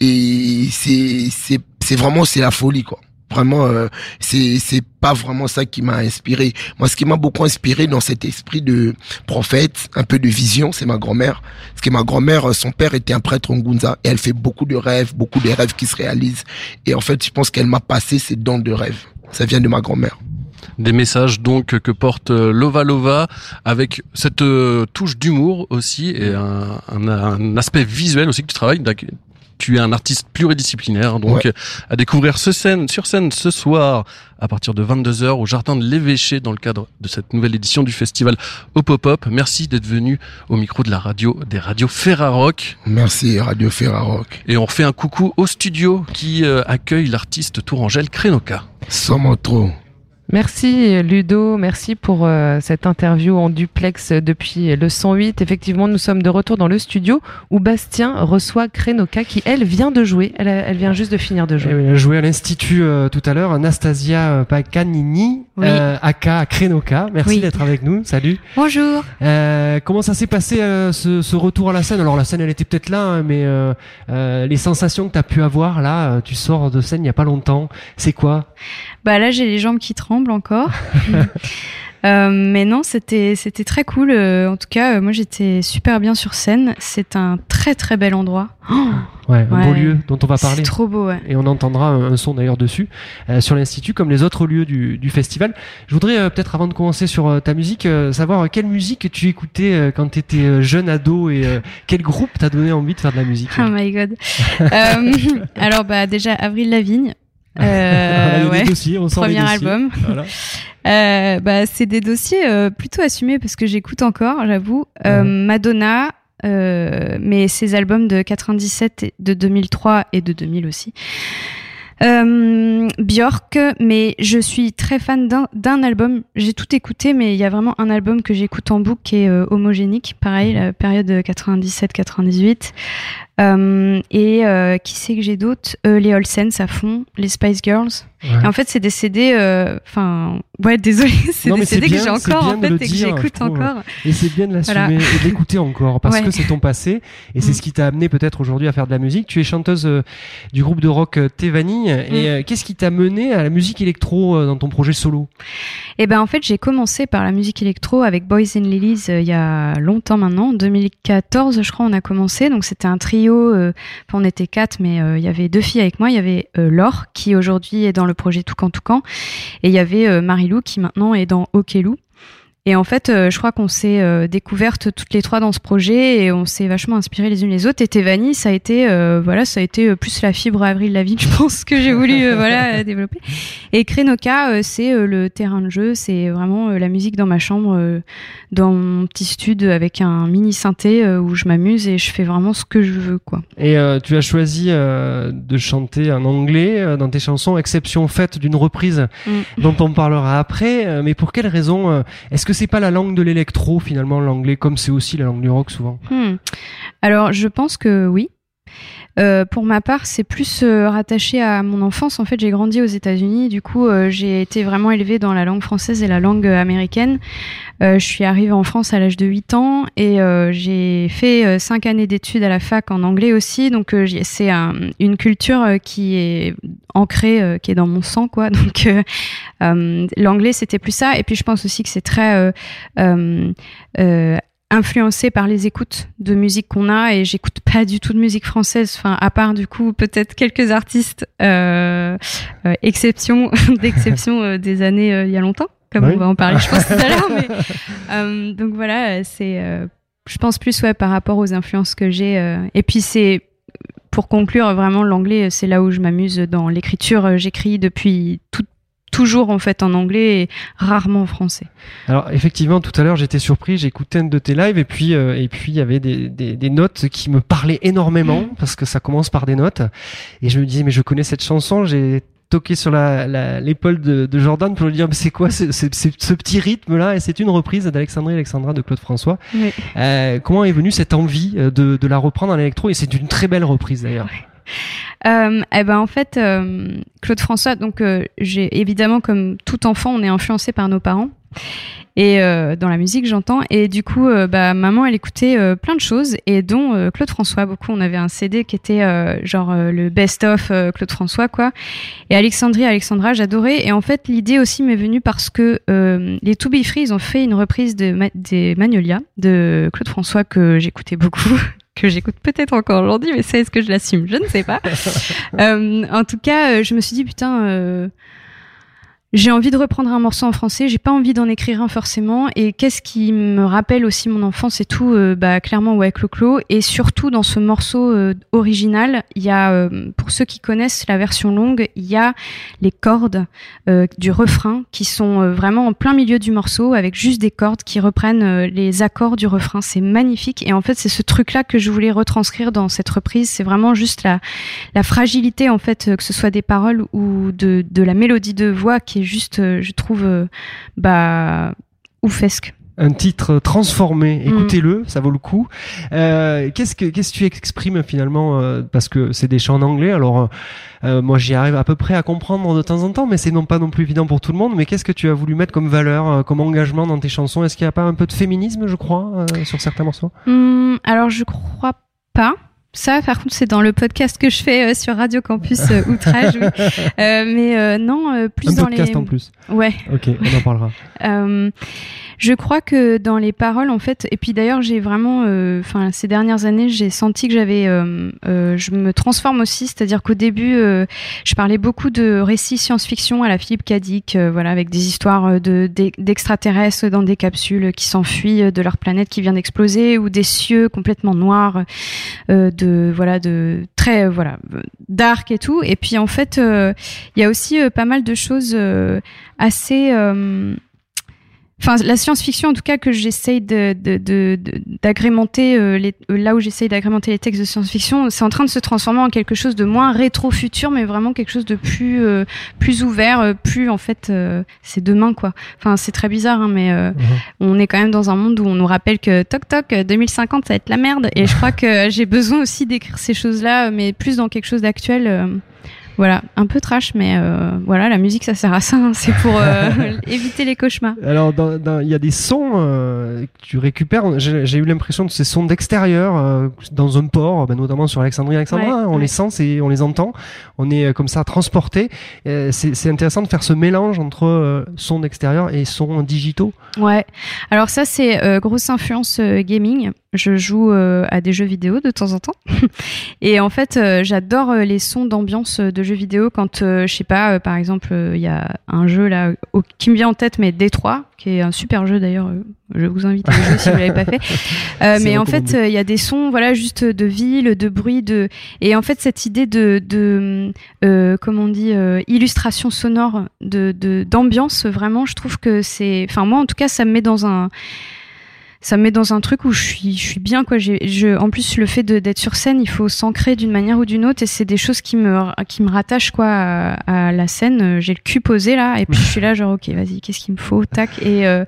Speaker 12: et c'est vraiment c'est la folie quoi. Vraiment euh, c'est pas vraiment ça qui m'a inspiré. Moi ce qui m'a beaucoup inspiré dans cet esprit de prophète, un peu de vision, c'est ma grand-mère. Parce que ma grand-mère son père était un prêtre Ngunza et elle fait beaucoup de rêves, beaucoup de rêves qui se réalisent et en fait, je pense qu'elle m'a passé ces dons de rêve. Ça vient de ma grand-mère.
Speaker 10: Des messages donc que porte euh, Lova Lova avec cette euh, touche d'humour aussi et un, un, un, aspect visuel aussi que tu travailles. Tu es un artiste pluridisciplinaire, donc
Speaker 12: Ouais.
Speaker 10: à découvrir ce scène, sur scène ce soir à partir de 22h au jardin de l'Évêché dans le cadre de cette nouvelle édition du festival Hop. Merci d'être venu au micro de la radio des radios Ferrarock.
Speaker 12: Merci Radio Ferrarock.
Speaker 10: Et on refait un coucou au studio qui euh, accueille l'artiste Tourangelle Krenoka.
Speaker 12: Sans trop.
Speaker 4: Merci Ludo, merci pour euh, cette interview en duplex depuis le 108. Effectivement, nous sommes de retour dans le studio où Bastien reçoit Krenoka qui, elle, vient de jouer. Elle, vient juste de finir de jouer.
Speaker 2: Elle a joué à l'Institut euh, tout à l'heure, Anastasia Paganini,
Speaker 13: Oui.
Speaker 2: euh, aka Krenoka. Merci
Speaker 13: Oui.
Speaker 2: d'être avec nous. Salut.
Speaker 13: Bonjour.
Speaker 2: Euh, comment ça s'est passé euh, ce, ce retour à la scène? Alors la scène, elle était peut-être là, hein, mais euh, euh, les sensations que tu as pu avoir là, tu sors de scène il y a pas longtemps. C'est quoi?
Speaker 13: Bah là, j'ai les jambes qui tremblent encore. Euh, mais non, c'était c'était très cool. Euh, en tout cas, euh, moi j'étais super bien sur scène. C'est un très très bel endroit. Oh,
Speaker 2: Ouais, un beau lieu dont on va parler.
Speaker 13: C'est trop beau, ouais.
Speaker 2: Et on entendra un, un son d'ailleurs dessus sur l'institut, comme les autres lieux du, du festival. Je voudrais peut-être, avant de commencer sur ta musique, savoir quelle musique tu écoutais quand tu étais jeune ado et quel groupe t'a donné envie de faire de la musique?
Speaker 13: Oh my god. Alors bah déjà Avril Lavigne. Euh,
Speaker 2: des
Speaker 13: ouais.
Speaker 2: dossiers, on sent les
Speaker 13: Premier
Speaker 2: dossiers.
Speaker 13: album.
Speaker 2: Voilà.
Speaker 13: Euh, bah c'est des dossiers euh, plutôt assumés parce que j'écoute encore, j'avoue. Euh, Madonna, mais ses albums de 97, et de 2003 et de 2000 aussi. Euh, Björk, mais je suis très fan d'un- album. J'ai tout écouté, mais il y a vraiment un album que j'écoute en boucle qui est euh, homogénique, pareil, la période 97-98. Euh, et euh, qui c'est que j'ai d'autres Les Olsens à fond, les Spice Girls.
Speaker 2: Ouais.
Speaker 13: Et en fait, c'est des CD. euh, Enfin, ouais, désolé, c'est des CD que
Speaker 2: bien,
Speaker 13: j'ai
Speaker 2: c'est
Speaker 13: encore en fait et que j'écoute encore.
Speaker 2: Et c'est bien de l'assumer
Speaker 13: Voilà.
Speaker 2: et de l'écouter encore parce
Speaker 13: Ouais.
Speaker 2: que c'est ton passé et c'est
Speaker 13: Mm.
Speaker 2: ce qui t'a amené peut-être aujourd'hui à faire de la musique. Tu es chanteuse euh, du groupe de rock euh, Tevani et
Speaker 13: Mm.
Speaker 2: euh, qu'est-ce qui t'a mené à la musique électro dans ton projet solo?
Speaker 13: Et ben en fait, j'ai commencé par la musique électro avec Boys and Lilies il y a longtemps maintenant, en 2014, je crois, on a commencé. Donc c'était un trio. Enfin, on était quatre, mais il y avait deux filles avec moi. Il y avait Laure qui aujourd'hui est dans le projet Toucan Toucan, et il y avait euh, Marilou qui maintenant est dans Okelou. Et en fait, euh, je crois qu'on s'est euh, découvertes toutes les trois dans ce projet et on s'est vachement inspirées les unes les autres. Et Tevani, ça a été, euh, voilà, ça a été plus la fibre Avril Lavigne, je pense que j'ai voulu, euh, voilà, développer. Et Krenoka, c'est le terrain de jeu, c'est vraiment la musique dans ma chambre, dans mon petit stud avec un mini synthé où je m'amuse et je fais vraiment ce que je veux, quoi.
Speaker 2: Et euh, tu as choisi de chanter en anglais dans tes chansons, exception faite d'une reprise
Speaker 13: Mm.
Speaker 2: dont on parlera après. Mais pour quelle raison Est-ce que c'est pas la langue de l'électro finalement l'anglais comme c'est aussi la langue du rock souvent
Speaker 13: Hmm. Alors, je pense que oui. Euh, pour ma part, c'est plus euh, rattaché à mon enfance. En fait, j'ai grandi aux États-Unis. Du coup, euh, j'ai été vraiment élevée dans la langue française et la langue américaine. Je suis arrivée en France à l'âge de 8 ans et j'ai fait euh, 5 années d'études à la fac en anglais aussi. Donc, c'est un- une culture qui est ancrée, qui est dans mon sang, quoi. Donc, l'anglais, c'était plus ça. Et puis, je pense aussi que c'est très euh, euh, euh, influencé par les écoutes de musique qu'on a et j'écoute pas du tout de musique française. Enfin à part du coup peut-être quelques artistes euh, euh, exception d'exception euh, des années euh, il y a longtemps. Comme
Speaker 2: Oui.
Speaker 13: on va en parler je pense tout à l'heure mais donc voilà c'est je pense plus ouais par rapport aux influences que j'ai et puis c'est pour conclure vraiment l'anglais c'est là où je m'amuse dans l'écriture. J'écris depuis toute toujours en fait en anglais et rarement en français.
Speaker 2: Alors effectivement, tout à l'heure j'étais surpris, écouté un de tes lives et puis euh, et puis il y avait des, des, des, notes qui me parlaient énormément parce que ça commence par des notes et je me disais mais je connais cette chanson, j'ai toqué sur la, l'épaule de, de, Jordan pour lui dire mais c'est quoi ce, ce, ce, petit rythme là et c'est une reprise d'Alexandrie Alexandra de Claude François.
Speaker 13: Oui.
Speaker 2: Euh, comment est venue cette envie de, de la reprendre en électro et c'est une très belle reprise d'ailleurs.
Speaker 13: Euh, eh ben en fait, euh, Claude François, donc euh, j'ai évidemment comme tout enfant, on est influencé par nos parents. Et euh, dans la musique j'entends. Et du coup bah maman elle écoutait plein de choses. Et dont Claude François. Beaucoup on avait un CD qui était genre le best of Claude François quoi. Et Alexandrie Alexandra j'adorais. Et en fait l'idée aussi m'est venue parce que les To Be Free ils ont fait une reprise de des Magnolia de Claude François que j'écoutais beaucoup que j'écoute peut-être encore aujourd'hui, mais c'est est-ce que je l'assume Je ne sais pas. euh, en tout cas, je me suis dit putain, euh, j'ai envie de reprendre un morceau en français, j'ai pas envie d'en écrire un forcément. Et qu'est-ce qui me rappelle aussi mon enfance et tout euh, Bah clairement ouais Clo-Clo. Et surtout dans ce morceau euh, original, il y a, euh, pour ceux qui connaissent la version longue, il y a les cordes euh, du refrain qui sont vraiment en plein milieu du morceau avec juste des cordes qui reprennent les accords du refrain. C'est magnifique. Et en fait c'est ce truc-là que je voulais retranscrire dans cette reprise. C'est vraiment juste la, fragilité en fait, que ce soit des paroles ou de la mélodie de voix qui est juste, euh, je trouve, euh, bah, oufesque
Speaker 2: un titre transformé. Écoutez-le, ça vaut le coup. Euh, qu'est-ce que qu'est-ce que tu exprimes finalement euh, parce que c'est des chants en anglais. Alors euh, moi j'y arrive à peu près à comprendre de temps en temps, mais c'est non pas non plus évident pour tout le monde. Mais qu'est-ce que tu as voulu mettre comme valeur, comme engagement dans tes chansons? Est-ce qu'il n'y a pas un peu de féminisme, je crois, sur certains morceaux?
Speaker 13: Hum, Alors je crois pas. Ça, par contre, c'est dans le podcast que je fais euh, sur Radio Campus euh, Outrage. oui. euh, mais euh, non, plus
Speaker 2: Un
Speaker 13: dans
Speaker 2: podcast
Speaker 13: les.
Speaker 2: en plus.
Speaker 13: Ouais.
Speaker 2: Ok, on en parlera.
Speaker 13: je crois que dans les paroles, en fait, et puis d'ailleurs, j'ai vraiment, enfin, ces dernières années, j'ai senti que j'avais, je me transforme aussi, c'est-à-dire qu'au début, je parlais beaucoup de récits science-fiction à la Philippe Cadic, voilà, avec des histoires de d'extraterrestres dans des capsules qui s'enfuient de leur planète qui vient d'exploser ou des cieux complètement noirs. de voilà de très voilà dark et tout. Et puis en fait il euh, y a aussi euh, pas mal de choses euh, assez Enfin, la science-fiction, en tout cas, que j'essaye de, de, de, d'agrémenter, euh, les, là où j'essaye d'agrémenter les textes de science-fiction, c'est en train de se transformer en quelque chose de moins rétro-futur, mais vraiment quelque chose de plus, euh, plus ouvert, euh, plus, en fait, c'est demain, quoi. Enfin, c'est très bizarre, hein, mais
Speaker 2: Mhm.
Speaker 13: on est quand même dans un monde où on nous rappelle que toc toc, 2050, ça va être la merde. Et je crois que j'ai besoin aussi d'écrire ces choses-là, mais plus dans quelque chose d'actuel. Voilà, un peu trash, mais euh, voilà, la musique ça sert à ça, hein. c'est pour euh, éviter les cauchemars.
Speaker 2: Alors, il y a des sons euh, que tu récupères. J'ai eu l'impression de ces sons d'extérieur euh, dans un port, ben, notamment sur Alexandrie Alexandra.
Speaker 13: Ouais,
Speaker 2: hein, on
Speaker 13: ouais.
Speaker 2: les sent, on les entend. On est euh, comme ça transporté. C'est c'est intéressant de faire ce mélange entre euh, sons d'extérieur et sons digitaux.
Speaker 13: Ouais, alors ça c'est euh, grosse influence euh, gaming. Je joue euh, à des jeux vidéo de temps en temps. Et en fait, euh, j'adore euh, les sons d'ambiance de jeux vidéo quand, euh, je sais pas, euh, par exemple, euh, il y a un jeu là au- qui me vient en tête, mais Détroit, qui est un super jeu d'ailleurs. euh, je vous invite à le jouer si vous l'avez pas fait. Euh, mais en fait, euh, il y a des sons, voilà, juste de ville, de bruit, de et en fait cette idée de, de euh, comment on dit, euh, illustration sonore, de de- d'ambiance, vraiment, je trouve que c'est, enfin moi en tout cas, ça me met dans un ça me met dans un truc où je suis, bien quoi. Je, en plus, le fait d'être sur scène, il faut s'ancrer d'une manière ou d'une autre, et c'est des choses qui me, qui me rattachent quoi à, la scène. J'ai le cul posé là, et puis je suis là genre ok, vas-y, qu'est-ce qu'il me faut, tac. Et euh,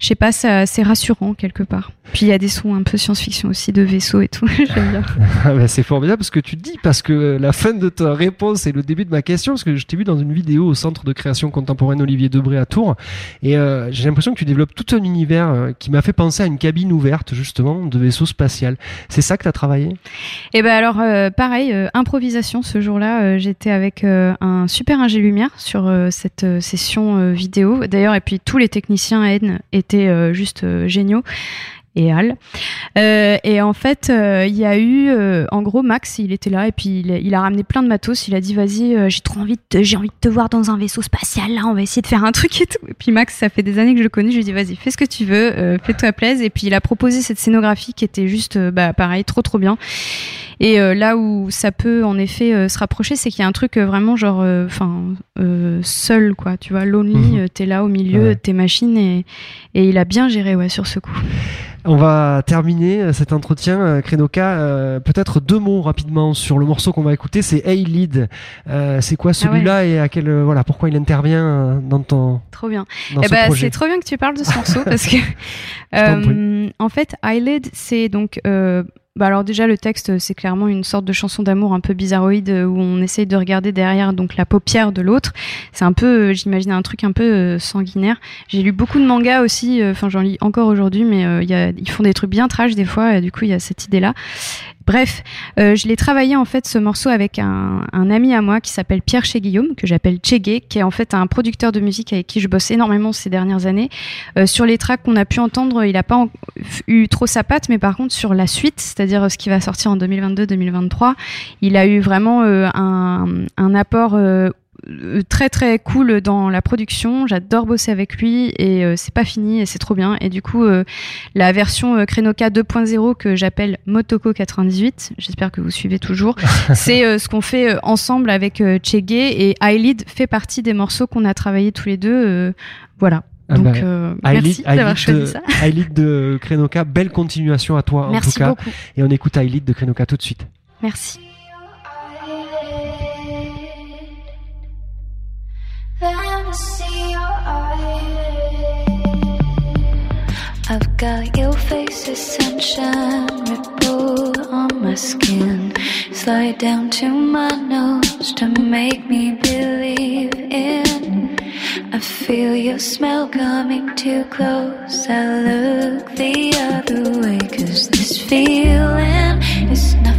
Speaker 13: je sais pas, c'est rassurant quelque part. Puis il y a des sons un peu science-fiction aussi de vaisseaux et tout. J'aime bien.
Speaker 2: Ah ben, c'est formidable ce que tu dis parce que euh, la fin de ta réponse est le début de ma question parce que je t'ai vu dans une vidéo au centre de création contemporaine Olivier Debré à Tours et euh, j'ai l'impression que tu développes tout un univers euh, qui m'a fait penser à une cabine ouverte justement de vaisseau spatial. C'est ça que tu as travaillé?
Speaker 13: Et ben alors euh, pareil, euh, improvisation ce jour-là, j'étais avec un super ingé lumière sur cette session vidéo. D'ailleurs et puis tous les techniciens à Aiden étaient juste géniaux. Et Al. Euh, et en fait, euh, il y a eu, euh, en gros, Max, il était là et puis il, il a ramené plein de matos. Il a dit, vas-y, j'ai trop envie de, te- j'ai envie de te voir dans un vaisseau spatial. Là, on va essayer de faire un truc et tout. Et puis Max, ça fait des années que je le connais. Je lui ai dit, vas-y, fais ce que tu veux, fais-toi plaisir. Et puis il a proposé cette scénographie qui était juste, bah, pareil, trop trop bien. Et là où ça peut en effet se rapprocher, c'est qu'il y a un truc vraiment genre, enfin, seul quoi. Tu vois, lonely,
Speaker 2: Mhm.
Speaker 13: t'es là au milieu
Speaker 2: Ouais.
Speaker 13: tes machines et, et il a bien géré ouais sur ce coup.
Speaker 2: On va terminer euh, cet entretien, euh, Krenoka. euh, Peut-être deux mots rapidement sur le morceau qu'on va écouter. C'est Hey Lead. Euh, c'est quoi celui-là et à quel euh, voilà pourquoi il intervient euh, dans ton
Speaker 13: Trop bien.
Speaker 2: dans
Speaker 13: Eh
Speaker 2: ce
Speaker 13: ben,
Speaker 2: projet.
Speaker 13: c'est trop bien que tu parles de ce morceau parce que euh, en fait, Eyelid, c'est donc euh, bah alors déjà le texte, c'est clairement une sorte de chanson d'amour un peu bizarroïde euh, où on essaye de regarder derrière donc la paupière de l'autre. C'est un peu, euh, j'imagine un truc un peu euh, sanguinaire. J'ai lu beaucoup de mangas aussi, enfin j'en lis encore aujourd'hui, mais ils font des trucs bien trash des fois, et du coup il y a cette idée là. Bref, euh, je l'ai travaillé en fait ce morceau avec un, ami à moi qui s'appelle Pierre Chez Guillaume, que j'appelle Chegué, qui est en fait un producteur de musique avec qui je bosse énormément ces dernières années. Euh, sur les tracks qu'on a pu entendre, il n'a pas eu trop sa patte, mais par contre sur la suite, c'est-à-dire ce qui va sortir en 2022-2023, il a eu vraiment euh, un apport. Euh, très très cool dans la production j'adore bosser avec lui et euh, c'est pas fini et c'est trop bien et du coup euh, la version euh, Krenoka 2.0 que j'appelle Motoko 98 j'espère que vous suivez toujours c'est ce qu'on fait ensemble avec Chege et Eyelid fait partie des morceaux qu'on a travaillé tous les deux voilà
Speaker 2: Ah
Speaker 13: donc
Speaker 2: bah,
Speaker 13: euh,
Speaker 2: Eyelid-
Speaker 13: merci d'avoir choisi
Speaker 2: de-
Speaker 13: ça
Speaker 2: Eyelid de Krenoka, belle continuation à toi en
Speaker 13: Merci
Speaker 2: tout cas.
Speaker 13: beaucoup.
Speaker 2: Et on écoute Eyelid de Krenoka tout de suite.
Speaker 13: merci
Speaker 14: Let me see your eyes. I've got your face's sunshine ripple on my skin. Slide down to my nose to make me believe in. I feel your smell coming too close. I look the other way, cause this feeling is nothing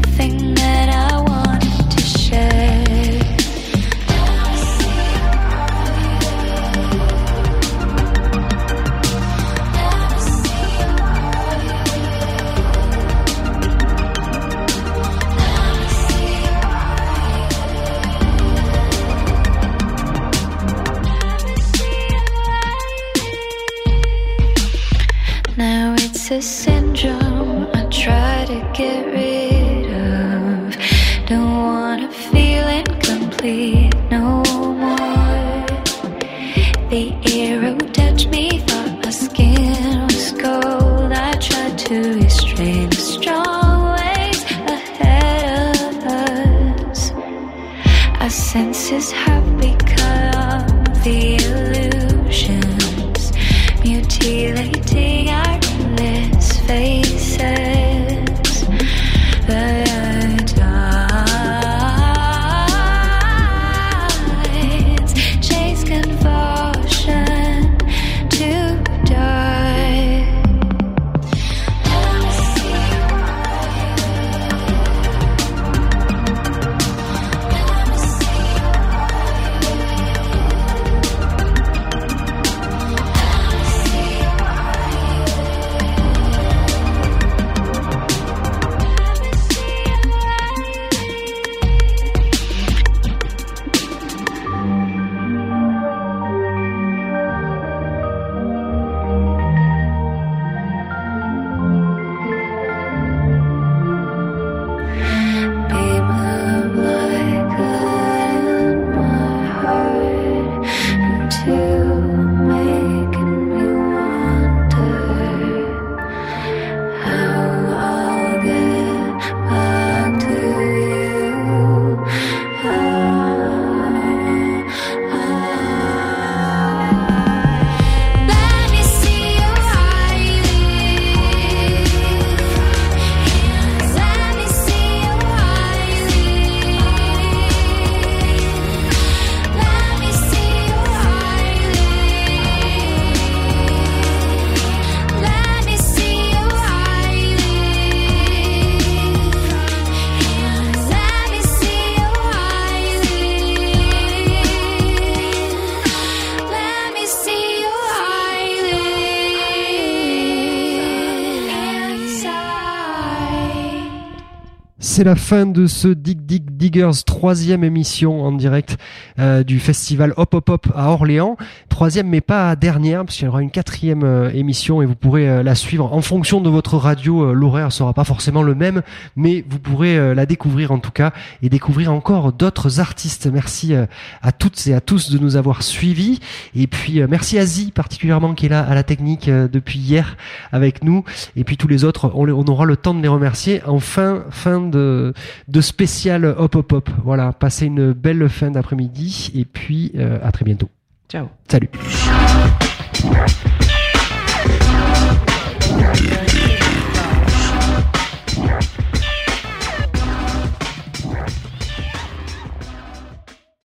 Speaker 2: c'est la fin de ce Dig Dig Diggers troisième émission en direct euh, du festival Hop Hop Hop à Orléans. Troisième mais pas dernière parce qu'il y aura une quatrième euh, émission et vous pourrez euh, la suivre en fonction de votre radio. L'horaire sera pas forcément le même, mais vous pourrez la découvrir en tout cas et découvrir encore d'autres artistes. Merci à toutes et à tous de nous avoir suivis et puis merci à Zi particulièrement qui est là à la technique depuis hier avec nous et puis tous les autres on, on aura le temps de les remercier en fin fin de, spécial Hop Hop Hop. Voilà, passez une belle fin d'après-midi et puis euh, à très bientôt.
Speaker 4: Ciao.
Speaker 2: Salut.